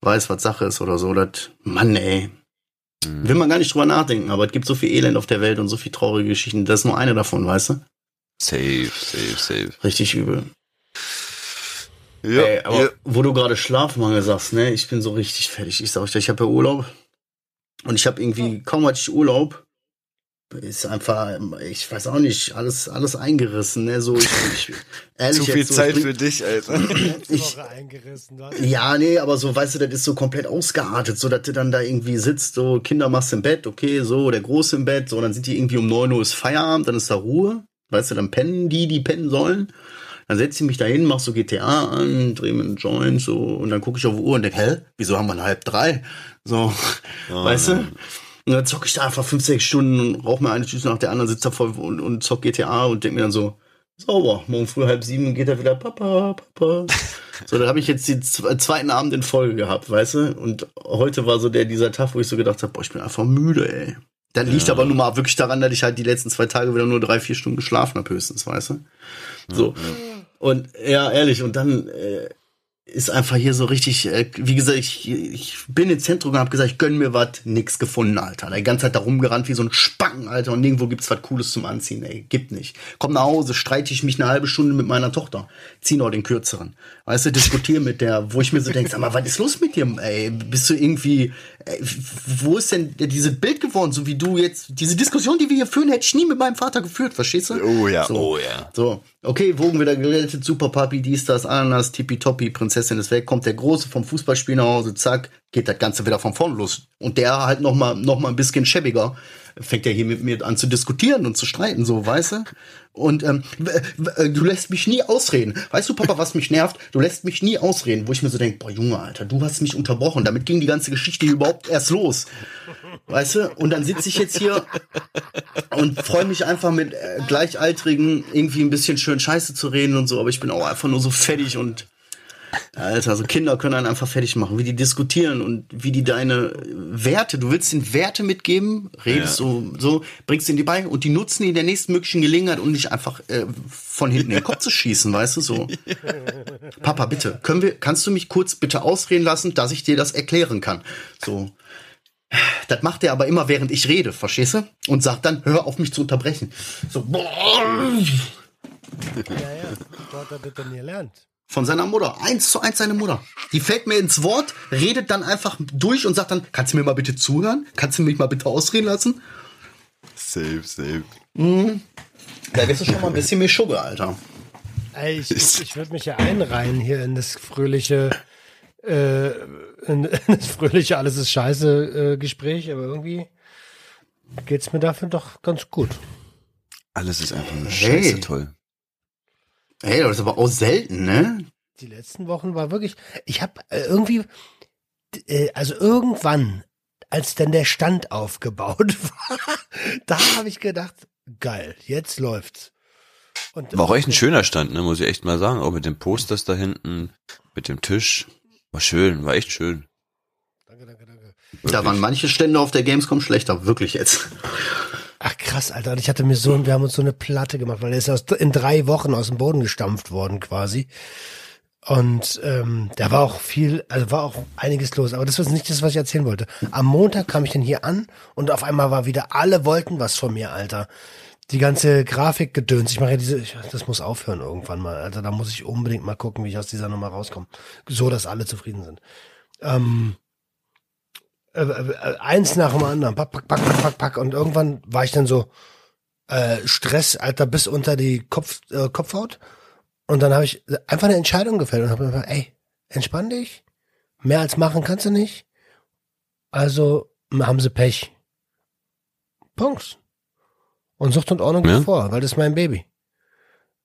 [SPEAKER 3] weiß, was Sache ist oder so. Das, Mann, ey. Will man gar nicht drüber nachdenken, aber es gibt so viel Elend auf der Welt und so viel traurige Geschichten. Das ist nur eine davon, weißt du?
[SPEAKER 4] Safe, safe, safe.
[SPEAKER 3] Richtig übel.
[SPEAKER 4] Ja,
[SPEAKER 3] Ey, aber
[SPEAKER 4] ja.
[SPEAKER 3] wo du gerade Schlafmangel sagst, ne, ich bin so richtig fertig. Ich sag euch, ich habe ja Urlaub und ich habe irgendwie kaum hatte ich Urlaub, ist einfach, ich weiß auch nicht, alles alles eingerissen, ne, so ich, ich ehrlich
[SPEAKER 4] Zu viel
[SPEAKER 3] jetzt so,
[SPEAKER 4] Zeit
[SPEAKER 3] ich
[SPEAKER 4] für dich, Alter.
[SPEAKER 2] Letzte
[SPEAKER 3] Ich- Ja, nee, aber so, weißt du, das ist so komplett ausgeartet, so dass du dann da irgendwie sitzt, so Kinder machst im Bett, okay, so, der Große im Bett, so, dann sind die irgendwie um 9 Uhr ist Feierabend, dann ist da Ruhe, weißt du, dann pennen die, die pennen sollen. Dann setze ich mich da hin, mach so GTA an, dreh mir einen Joint, so, und dann gucke ich auf die Uhr und denke, hä, wieso haben wir eine halb drei? So, weißt du? Und dann zocke ich da einfach fünf, sechs Stunden und rauche mir eine Tüte nach der anderen, sitze da voll und, und zock GTA und denke mir dann so, sauber, morgen früh halb sieben geht er wieder, Papa, Papa. So, da habe ich jetzt den zwe- zweiten Abend in Folge gehabt, weißt du? Und heute war so der dieser Tag, wo ich so gedacht habe, boah, ich bin einfach müde, ey. Dann liegt aber nur mal wirklich daran, dass ich halt die letzten zwei Tage wieder nur drei, vier Stunden geschlafen habe, höchstens, weißt du? So. Und ja, ehrlich, und dann äh, ist einfach hier so richtig, äh, wie gesagt, ich, ich bin ins Zentrum und hab gesagt, ich gönn mir was, nix gefunden, Alter. Die ganze Zeit da rumgerannt wie so ein Spacken, Alter, und nirgendwo gibt's was Cooles zum Anziehen, ey. Gibt nicht. Komm nach Hause, streite ich mich eine halbe Stunde mit meiner Tochter. Zieh noch den kürzeren. Weißt du, diskutiere mit der, wo ich mir so denke, sag mal, was ist los mit dir, ey? Bist du irgendwie, ey, wo ist denn dieses Bild geworden, so wie du jetzt, diese Diskussion, die wir hier führen, hätte ich nie mit meinem Vater geführt, verstehst du?
[SPEAKER 4] Oh ja,
[SPEAKER 3] So.
[SPEAKER 4] oh ja.
[SPEAKER 3] So, okay, Wogen wieder gerettet, Super Papi, dies, das, Ananas, Tippitoppi, Prinzessin ist weg, kommt der Große vom Fußballspiel nach Hause, zack, geht das Ganze wieder von vorn los. Und der halt noch mal, noch mal ein bisschen schäbiger, fängt er hier mit mir an zu diskutieren und zu streiten, so, weißt du? Und ähm, w- du lässt mich nie ausreden. Weißt du, Papa, was mich nervt? Du lässt mich nie ausreden, wo ich mir so denke, boah, Junge, Alter, du hast mich unterbrochen. Damit ging die ganze Geschichte überhaupt erst los. Weißt du? Und dann sitze ich jetzt hier und freue mich einfach mit äh, Gleichaltrigen irgendwie ein bisschen schön Scheiße zu reden und so, aber ich bin auch einfach nur so fertig und Alter, so Kinder können einen einfach fertig machen, wie die diskutieren und wie die deine Werte, du willst ihnen Werte mitgeben, redest so, so, bringst ihnen die bei und die nutzen die in der nächsten möglichen Gelegenheit, um dich einfach äh, von hinten in den Kopf zu schießen, weißt du, so. Papa, bitte, können wir, kannst du mich kurz bitte ausreden lassen, dass ich dir das erklären kann? So. Das macht er aber immer, während ich rede, verstehst du? Und sagt dann, hör auf mich zu unterbrechen. So, boah,
[SPEAKER 2] Ja, ja. Wo hat er das denn gelernt?
[SPEAKER 3] Von seiner Mutter. Eins zu eins seine Mutter. Die fällt mir ins Wort, redet dann einfach durch und sagt dann, kannst du mir mal bitte zuhören? Kannst du mich mal bitte ausreden lassen?
[SPEAKER 4] Safe, safe.
[SPEAKER 3] Da wirst du schon mal ein bisschen mehr Schugge, Alter.
[SPEAKER 2] Ey, ich, ich, ich würde mich ja einreihen hier in das fröhliche, äh, in, in das fröhliche Alles ist scheiße äh, Gespräch, aber irgendwie geht's mir dafür doch ganz gut.
[SPEAKER 4] Alles ist einfach nur
[SPEAKER 3] Hey.
[SPEAKER 4] scheiße toll.
[SPEAKER 3] Hey, das ist aber auch selten, ne?
[SPEAKER 2] Die letzten Wochen war wirklich, ich habe äh, irgendwie, äh, also irgendwann, als dann der Stand aufgebaut war, da habe ich gedacht, geil, jetzt läuft's. Und
[SPEAKER 4] War auch echt ein schöner Stand, ne, muss ich echt mal sagen. Auch mit den Posters da hinten, mit dem Tisch. War schön, war echt schön.
[SPEAKER 2] Danke, danke, danke.
[SPEAKER 3] Da waren manche Stände auf der Gamescom schlechter, wirklich jetzt.
[SPEAKER 2] Ach krass, Alter. Und ich hatte mir so, wir haben uns so eine Platte gemacht, weil der ist aus, in drei Wochen aus dem Boden gestampft worden quasi. Und ähm, da war auch viel, also war auch einiges los. Aber das war nicht das, was ich erzählen wollte. Am Montag kam ich dann hier an und auf einmal war wieder, alle wollten was von mir, Alter. Die ganze Grafik gedöns. Ich mache ja diese, ich, das muss aufhören irgendwann mal. Alter, da muss ich unbedingt mal gucken, wie ich aus dieser Nummer rauskomme. So, dass alle zufrieden sind. Ähm, äh, äh, eins nach dem anderen, pack, pack, pack, pack, pack, pack. Und irgendwann war ich dann so, äh, Stress, Alter, bis unter die Kopf, äh, Kopfhaut. Und dann habe ich einfach eine Entscheidung gefällt und habe mir gesagt, ey, entspann dich. Mehr als machen kannst du nicht. Also haben sie Pech. Punkt. Und Sucht und Ordnung
[SPEAKER 4] Ja.
[SPEAKER 2] vor, weil das ist mein Baby.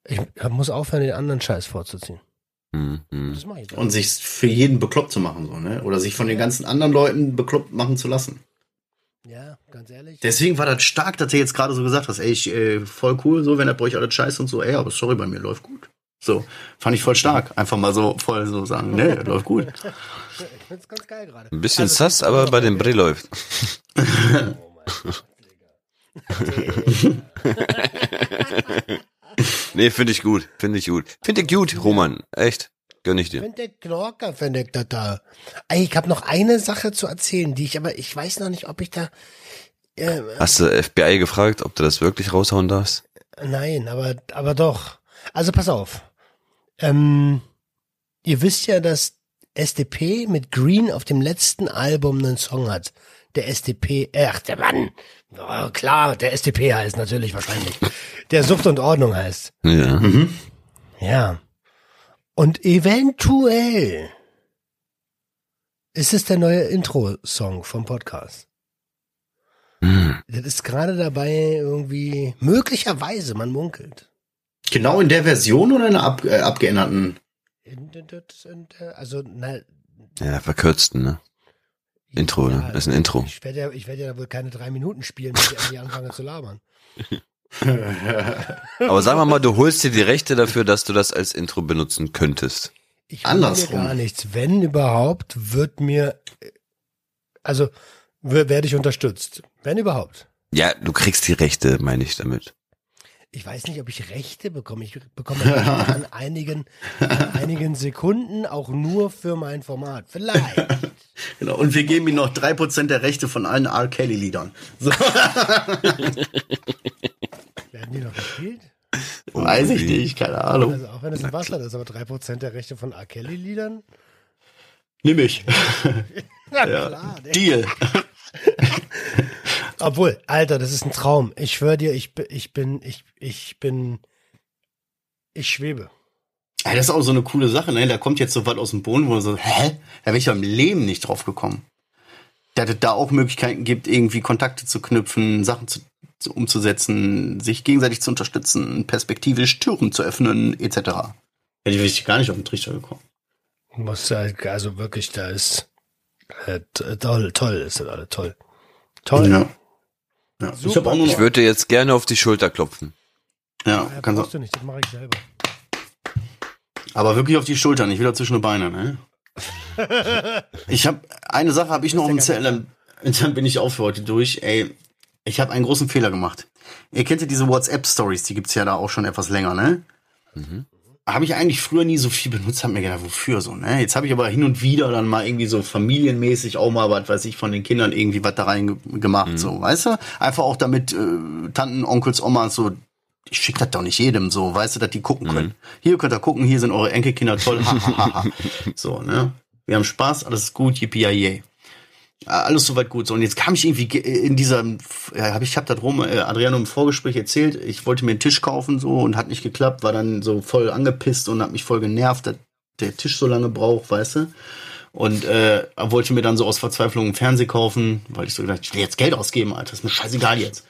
[SPEAKER 2] Ich muss aufhören, den anderen Scheiß vorzuziehen.
[SPEAKER 4] Hm, hm.
[SPEAKER 2] Das mache ich.
[SPEAKER 3] Und sich für jeden bekloppt zu machen, so, ne? Oder sich von den ganzen anderen Leuten bekloppt machen zu lassen.
[SPEAKER 2] Ja, ganz ehrlich.
[SPEAKER 3] Deswegen war das stark, dass du jetzt gerade so gesagt hast, ey, ich, äh, voll cool, so, wenn er bei euch alles scheiße und so, ey, aber sorry, bei mir läuft gut. So, fand ich voll stark. Einfach mal so voll so sagen, nee, läuft gut.
[SPEAKER 2] Ich find's ganz geil gerade.
[SPEAKER 4] Ein bisschen
[SPEAKER 2] Also,
[SPEAKER 4] sass, aber bei dem Brill läuft.
[SPEAKER 2] Oh mein Gott, Digga.
[SPEAKER 4] Nee, finde ich gut. Finde ich gut. Finde ich gut, Roman. Echt. Gönn ich dir.
[SPEAKER 2] Finde ich Knorker, finde ich das da. Ey, ich habe noch eine Sache zu erzählen, die ich aber, ich weiß noch nicht, ob ich da, äh,
[SPEAKER 4] Hast du FBI gefragt, ob du das wirklich raushauen darfst?
[SPEAKER 2] nein, aber, aber doch. Also pass auf. Ähm, ihr wisst ja, dass SDP mit Green auf dem letzten Album einen Song hat. Der SDP, ach, der Mann. Oh, klar, der SDP heißt natürlich wahrscheinlich. Der Sucht und Ordnung heißt.
[SPEAKER 4] Ja.
[SPEAKER 2] Ja. Und eventuell ist es der neue Intro-Song vom Podcast.
[SPEAKER 4] Hm.
[SPEAKER 2] Das ist gerade dabei irgendwie, möglicherweise, man munkelt.
[SPEAKER 3] Genau in der Version oder in einer ab, äh, abgeänderten?
[SPEAKER 2] In- in- in- Also, na,
[SPEAKER 4] Ja, verkürzten, ne? Intro, ne? Das ist ein Intro.
[SPEAKER 2] Ich werde ja, ich werde ja wohl keine drei Minuten spielen, bis ich anfange zu labern.
[SPEAKER 4] Aber sagen wir mal, du holst dir die Rechte dafür, dass du das als Intro benutzen könntest.
[SPEAKER 2] Ich will
[SPEAKER 3] Andersrum.
[SPEAKER 2] mir gar nichts. Wenn überhaupt, wird mir, also, werde ich unterstützt. Wenn überhaupt.
[SPEAKER 4] Ja, du kriegst die Rechte, meine ich damit.
[SPEAKER 2] Ich weiß nicht, ob ich Rechte bekomme. Ich bekomme Rechte an einigen, an einigen Sekunden auch nur für mein Format. Vielleicht.
[SPEAKER 3] Genau. Und wir geben ihm noch drei Prozent der Rechte von allen R. Kelly-Liedern. So,
[SPEAKER 2] Werden die noch gespielt?
[SPEAKER 3] weiß ich nicht, keine Ahnung.
[SPEAKER 2] Also auch wenn es ein Bastard ist, aber 3% der Rechte von R. Kelly-Liedern?
[SPEAKER 3] Nimm ich.
[SPEAKER 2] Ja,
[SPEAKER 3] Ja.
[SPEAKER 2] klar. ne?
[SPEAKER 3] Deal.
[SPEAKER 2] Obwohl, Alter, das ist ein Traum. Ich schwöre dir, ich, bin- ich bin, ich, ich bin, ich schwebe.
[SPEAKER 3] Ja, das ist auch so eine coole Sache, ne? Da kommt jetzt so was aus dem Boden, wo man so, hä? Da wäre ich ja im Leben nicht drauf gekommen. Dass es da auch Möglichkeiten gibt, irgendwie Kontakte zu knüpfen, Sachen zu, zu, umzusetzen, sich gegenseitig zu unterstützen, perspektivisch Türen zu öffnen, etc. Hätte ich gar nicht auf den Trichter gekommen.
[SPEAKER 2] Muss halt, also wirklich, da ist äh, toll, toll, ist das alle toll. Toll.
[SPEAKER 3] Ja. Ja. Ich auch nur
[SPEAKER 4] Ich würde dir jetzt gerne auf die Schulter klopfen.
[SPEAKER 3] ja,
[SPEAKER 2] Ja,
[SPEAKER 3] kannst
[SPEAKER 2] du nicht, das mache ich selber.
[SPEAKER 3] Aber wirklich auf die Schultern, nicht wieder zwischen die Beine, ne? ich habe eine Sache habe ich noch dem Zettel, dann, dann bin ich auch für heute durch. Ey, ich habe einen großen Fehler gemacht. Ihr kennt ja diese WhatsApp Stories, die gibt's ja da auch schon etwas länger, ne? Habe ich eigentlich früher nie so viel benutzt, hab mir gedacht, wofür so, ne? Jetzt habe ich aber hin und wieder dann mal irgendwie so familienmäßig auch mal was weiß ich von den Kindern irgendwie was da rein ge- gemacht, so, weißt du? Einfach auch damit äh, Tanten, Onkels, Omas so ich schick das doch nicht jedem so, weißt du, dass die gucken können. Hier könnt ihr gucken, hier sind eure Enkelkinder toll. So, ne? Wir haben Spaß, alles ist gut, yippie yay. Alles soweit gut. So, und jetzt kam ich irgendwie ge- in dieser, ja, hab ich hab das rum, äh, Adriano im Vorgespräch erzählt, ich wollte mir einen Tisch kaufen so und hat nicht geklappt, war dann so voll angepisst und hat mich voll genervt, dass der Tisch so lange braucht, weißt du? Und äh, wollte mir dann so aus Verzweiflung einen Fernseher kaufen, weil ich so gedacht, ich will jetzt Geld ausgeben, Alter, ist mir scheißegal jetzt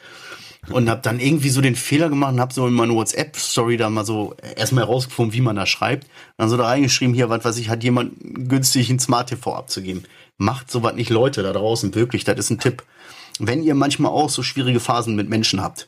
[SPEAKER 3] und hab dann irgendwie so den Fehler gemacht und hab so in meine WhatsApp-Story da mal so erstmal herausgefunden, wie man da schreibt. Dann so da reingeschrieben, hier, was weiß ich, hat jemand günstig ein Smart TV abzugeben. Macht sowas nicht Leute da draußen, wirklich, das ist ein Tipp. Wenn ihr manchmal auch so schwierige Phasen mit Menschen habt,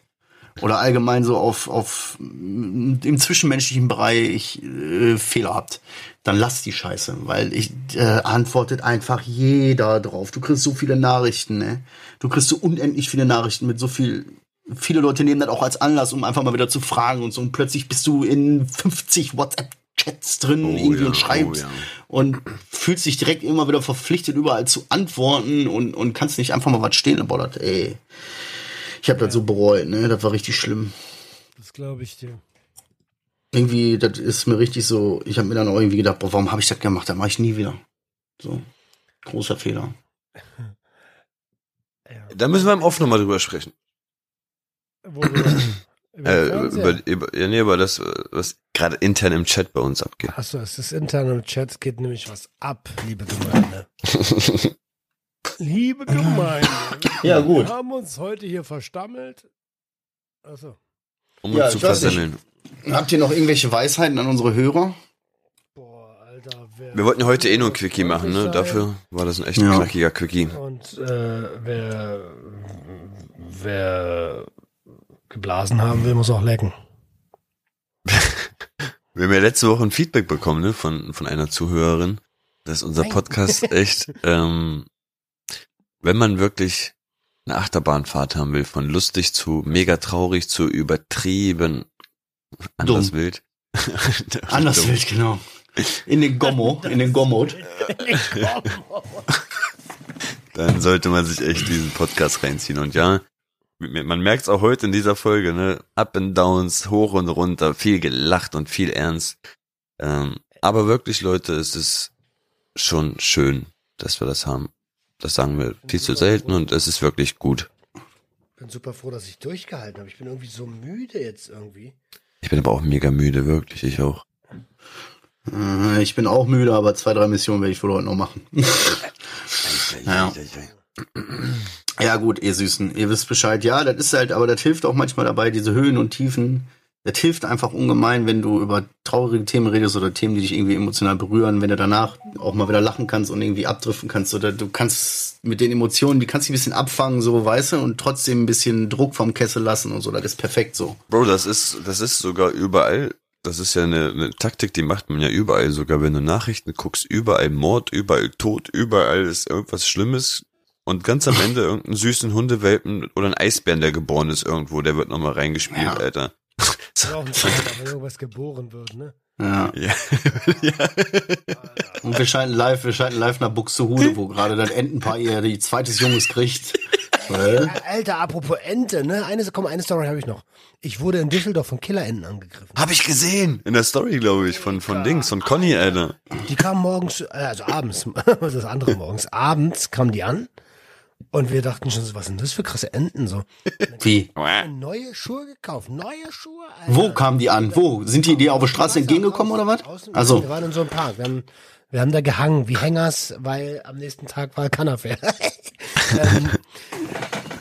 [SPEAKER 3] oder allgemein so auf, auf im zwischenmenschlichen Bereich äh, Fehler habt, dann lasst die Scheiße, weil ich äh, antwortet einfach jeder drauf. Du kriegst so viele Nachrichten, ne? Du kriegst so unendlich viele Nachrichten mit so viel. Viele Leute nehmen das auch als Anlass, um einfach mal wieder zu fragen und so. Und plötzlich bist du in 50 WhatsApp-Chats drin
[SPEAKER 4] Oh
[SPEAKER 3] irgendwie
[SPEAKER 4] ja,
[SPEAKER 3] und schreibst
[SPEAKER 4] oh ja.
[SPEAKER 3] und fühlst dich direkt immer wieder verpflichtet, überall zu antworten und, und kannst nicht einfach mal was stehen. Boah, das, ey. Ich habe das so bereut, ne? Das war richtig schlimm.
[SPEAKER 2] Das glaube ich dir.
[SPEAKER 3] Irgendwie, das ist mir richtig so, ich habe mir dann auch irgendwie gedacht, boah, warum habe ich das gemacht? Das mache ich nie wieder. So. Großer Fehler.
[SPEAKER 2] Ja.
[SPEAKER 4] Da müssen wir im Off nochmal drüber sprechen.
[SPEAKER 2] Über
[SPEAKER 4] Äh, über, über, ja, nee, über das, was gerade intern im Chat bei uns abgeht.
[SPEAKER 2] Achso, es ist intern im Chat, geht nämlich was ab, liebe Gemeinde. liebe Gemeinde.
[SPEAKER 3] Ja, gut.
[SPEAKER 2] Wir haben uns heute hier verstammelt. Achso.
[SPEAKER 4] Um
[SPEAKER 3] Ja,
[SPEAKER 4] uns zu versemmeln.
[SPEAKER 3] Habt ihr noch irgendwelche Weisheiten an unsere Hörer?
[SPEAKER 2] Boah, Alter, wer
[SPEAKER 4] Wir wollten heute eh nur ein Quickie machen, ne?
[SPEAKER 2] sein
[SPEAKER 4] Dafür war das ein echt
[SPEAKER 3] Ja.
[SPEAKER 4] knackiger Quickie.
[SPEAKER 2] Und äh, wer, wer geblasen haben will, muss auch lecken.
[SPEAKER 4] Wir haben ja letzte Woche ein Feedback bekommen, ne, von, von einer Zuhörerin, dass unser. Podcast echt, ähm, wenn man wirklich eine Achterbahnfahrt haben will, von lustig zu mega traurig zu übertrieben, anders
[SPEAKER 3] Dumm.
[SPEAKER 4] wild.
[SPEAKER 3] Anders
[SPEAKER 4] Dumm.
[SPEAKER 3] wild, genau. In den Gommo, in den Gommod.
[SPEAKER 4] Dann sollte man sich echt diesen Podcast reinziehen. Und ja, man merkt es auch heute in dieser Folge, ne? Up and Downs, hoch und runter, viel gelacht und viel ernst. Ähm, aber wirklich, Leute, es ist schon schön, dass wir das haben. Das sagen wir viel zu selten und es ist wirklich gut.
[SPEAKER 2] Ich bin super froh, dass ich durchgehalten habe. Ich bin irgendwie so müde jetzt irgendwie.
[SPEAKER 4] Ich bin aber auch mega müde, wirklich, ich auch.
[SPEAKER 3] Äh, Ich bin auch müde, aber zwei, drei Missionen werde ich wohl heute noch machen. Ja. Ja gut, ihr Süßen, ihr wisst Bescheid. Ja, das ist halt, aber das hilft auch manchmal dabei, diese Höhen und Tiefen. Das hilft einfach ungemein, wenn du über traurige Themen redest oder Themen, die dich irgendwie emotional berühren, wenn du danach auch mal wieder lachen kannst und irgendwie abdriften kannst oder du kannst mit den Emotionen, die kannst du ein bisschen abfangen, so, weißt du, und trotzdem ein bisschen Druck vom Kessel lassen und so. Das ist perfekt so.
[SPEAKER 4] Bro, das ist, das ist sogar überall. Das ist ja eine, eine Taktik, die macht man ja überall. Sogar wenn du Nachrichten guckst, überall Mord, überall Tod, überall ist irgendwas Schlimmes. Und ganz am Ende irgendeinen süßen Hundewelpen oder ein Eisbären, der geboren ist irgendwo, der wird nochmal reingespielt,
[SPEAKER 3] Ja.
[SPEAKER 4] Alter.
[SPEAKER 2] Ist auch Zeichen, wenn irgendwas geboren wird, ne?
[SPEAKER 3] Ja.
[SPEAKER 4] Ja. ja.
[SPEAKER 3] Und wir schalten live, wir schalten live nach Buxtehude, wo gerade das Entenpaar ihr die zweites Junges kriegt. Äh?
[SPEAKER 2] Alter, apropos Ente, ne? Eine, komm, eine Story habe ich noch. Ich wurde in Düsseldorf von Killerenten angegriffen.
[SPEAKER 4] Hab ich gesehen. In der Story, glaube ich, von, von Dings, von Conny, Alter.
[SPEAKER 2] Die kamen morgens, äh, also abends, das andere morgens, abends kamen die an und wir dachten schon, so, was sind das für krasse Enten so?
[SPEAKER 3] Wie?
[SPEAKER 2] Neue Schuhe gekauft, neue Schuhe. Alter.
[SPEAKER 3] Wo kamen die an? Wo? Sind die dir auf der Straße entgegengekommen oder was? Also,
[SPEAKER 2] Wir waren in so einem Park. Wir haben, wir haben da gehangen wie Hängers, weil am nächsten Tag war Cannafair. ähm,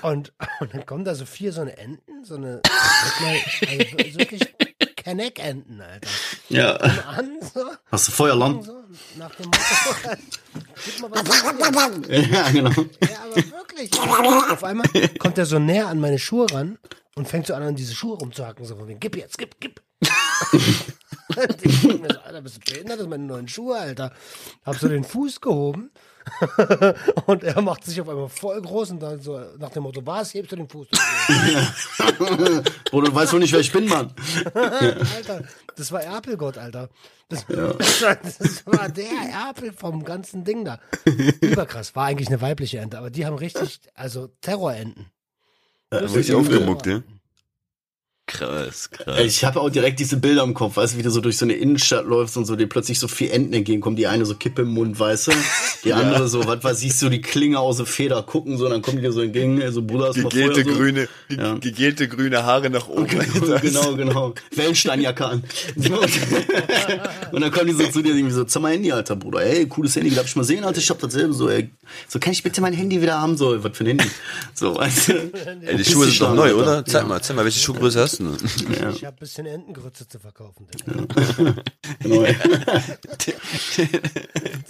[SPEAKER 2] und, und dann kommen da so vier so eine Enten, so eine also wirklich Kenneck-Enten, Alter.
[SPEAKER 3] ja.
[SPEAKER 2] An, so,
[SPEAKER 3] Hast du Feuerland?
[SPEAKER 2] so, nach dem Motto, gib mal was.
[SPEAKER 3] Ja, genau.
[SPEAKER 2] Ja, aber wirklich. Auf einmal kommt er so näher an meine Schuhe ran und fängt so an, an diese Schuhe rumzuhacken. So von wegen, gib jetzt, gib, gib. Und ich denk mir so, Alter, bist du behindert? Das sind meine neuen Schuhe, Alter. Hab so den Fuß gehoben und er macht sich auf einmal voll groß und dann so nach dem Motto, was, hebst du den Fuß?
[SPEAKER 3] Bro, du weißt wohl nicht, wer ich bin, Mann.
[SPEAKER 2] Alter, das war Erpelgott, Alter. Das, war, das war der Erpel vom ganzen Ding da. Überkrass, war eigentlich eine weibliche Ente, aber die haben richtig, also Terrorenten.
[SPEAKER 4] Richtig aufgemuckt, ja? Krass, krass.
[SPEAKER 3] Ich habe auch direkt diese Bilder im Kopf, weißt du, wie du so durch so eine Innenstadt läufst und so dir plötzlich so vier Enten entgegenkommen. Die eine so Kippe im Mund, weißt du? Die andere so, was weiß ich, so die Klinge aus der Feder gucken, so, und dann kommen die dir so entgegen, so Bruder, hast du mal
[SPEAKER 4] Gegelte
[SPEAKER 3] Feuer, so.
[SPEAKER 4] grüne,
[SPEAKER 3] Ja.
[SPEAKER 4] gegelte grüne Haare nach oben. Alter.
[SPEAKER 3] genau, genau. Wellensteinjacke an. und dann kommen die so zu dir irgendwie so, zeig mal Handy, Alter, Bruder. Ey, cooles Handy, darf ich mal sehen, Alter? Ich hab dasselbe so, ey. So, kann ich bitte mein Handy wieder haben? So, was für ein Handy? So, weißt du?
[SPEAKER 4] Ey, die Schuhe sind doch neu, oder? Zeig mal, zeig mal, welche Schuhgröße hast du? Denn?
[SPEAKER 2] Ich habe ein bisschen Entengrütze zu verkaufen. Digga.
[SPEAKER 3] Genau, ey.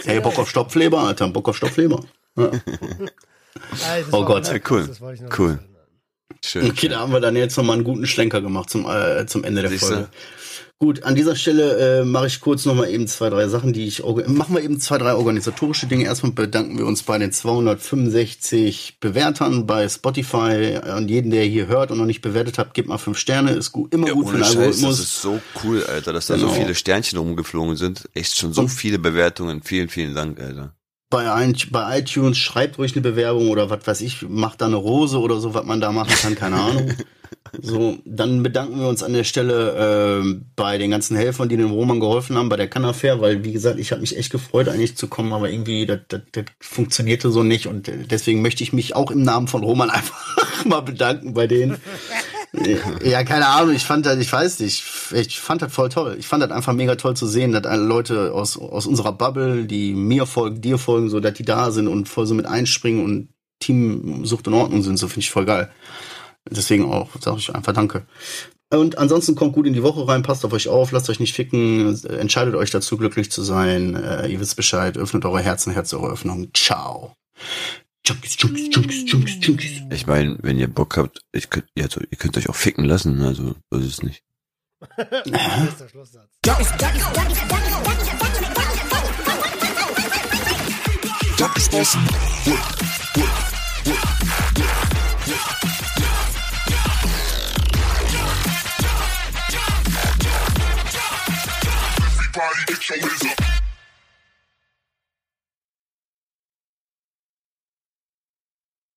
[SPEAKER 3] Ey, Bock auf Stopfleber, Alter, Bock auf Stopfleber. Ja.
[SPEAKER 2] Das
[SPEAKER 3] Oh Gott,
[SPEAKER 4] ja, cool.
[SPEAKER 2] das wollte ich noch
[SPEAKER 4] Cool. Schön.
[SPEAKER 3] Okay, da haben wir dann jetzt nochmal einen guten Schlenker gemacht zum, äh, zum Ende der
[SPEAKER 4] Siehste?
[SPEAKER 3] Folge. Gut, an dieser Stelle äh, mache ich kurz nochmal eben zwei, drei Sachen, die ich machen wir eben zwei, drei organisatorische Dinge. Erstmal bedanken wir uns bei den 265 Bewertern bei Spotify. An jeden, der hier hört und noch nicht bewertet hat, gebt mal fünf Sterne. Ist gut, immer
[SPEAKER 4] Ja,
[SPEAKER 3] gut für den
[SPEAKER 4] Scheiß,
[SPEAKER 3] Algorithmus.
[SPEAKER 4] das ist so cool, Alter, dass da so
[SPEAKER 3] Genau.
[SPEAKER 4] viele Sternchen rumgeflogen sind. Echt schon so viele Bewertungen. Vielen, vielen Dank, Alter.
[SPEAKER 3] bei iTunes schreibt ruhig eine Bewerbung oder was weiß ich, macht da eine Rose oder so, was man da machen kann, keine Ahnung. So, dann bedanken wir uns an der Stelle äh, bei den ganzen Helfern, die dem Roman geholfen haben bei der Cannafair, weil wie gesagt, ich habe mich echt gefreut, eigentlich zu kommen, aber irgendwie das, das, das funktionierte so nicht und äh, deswegen möchte ich mich auch im Namen von Roman einfach mal bedanken bei denen. Ja, keine Ahnung, ich fand das, ich weiß nicht, ich fand das voll toll. Ich fand das einfach mega toll zu sehen, dass alle Leute aus, aus unserer Bubble, die mir folgen, dir folgen, so, dass die da sind und voll so mit einspringen und Team Sucht in Ordnung sind, so finde ich voll geil. Deswegen auch, sage ich einfach Danke. Und ansonsten kommt gut in die Woche rein, passt auf euch auf, lasst euch nicht ficken, entscheidet euch dazu, glücklich zu sein. Äh, ihr wisst Bescheid, öffnet eure Herzen, Herz eure Öffnung. Ciao. Junkies, Junkies, Junkies, Junkies, Junkies.
[SPEAKER 4] Ich meine, wenn ihr Bock habt, ich könnt, ihr, ihr könnt euch auch ficken lassen, also so ist es nicht.
[SPEAKER 2] Bester Schlusssatz.
[SPEAKER 1] Junkies awesome. Everybody get your up.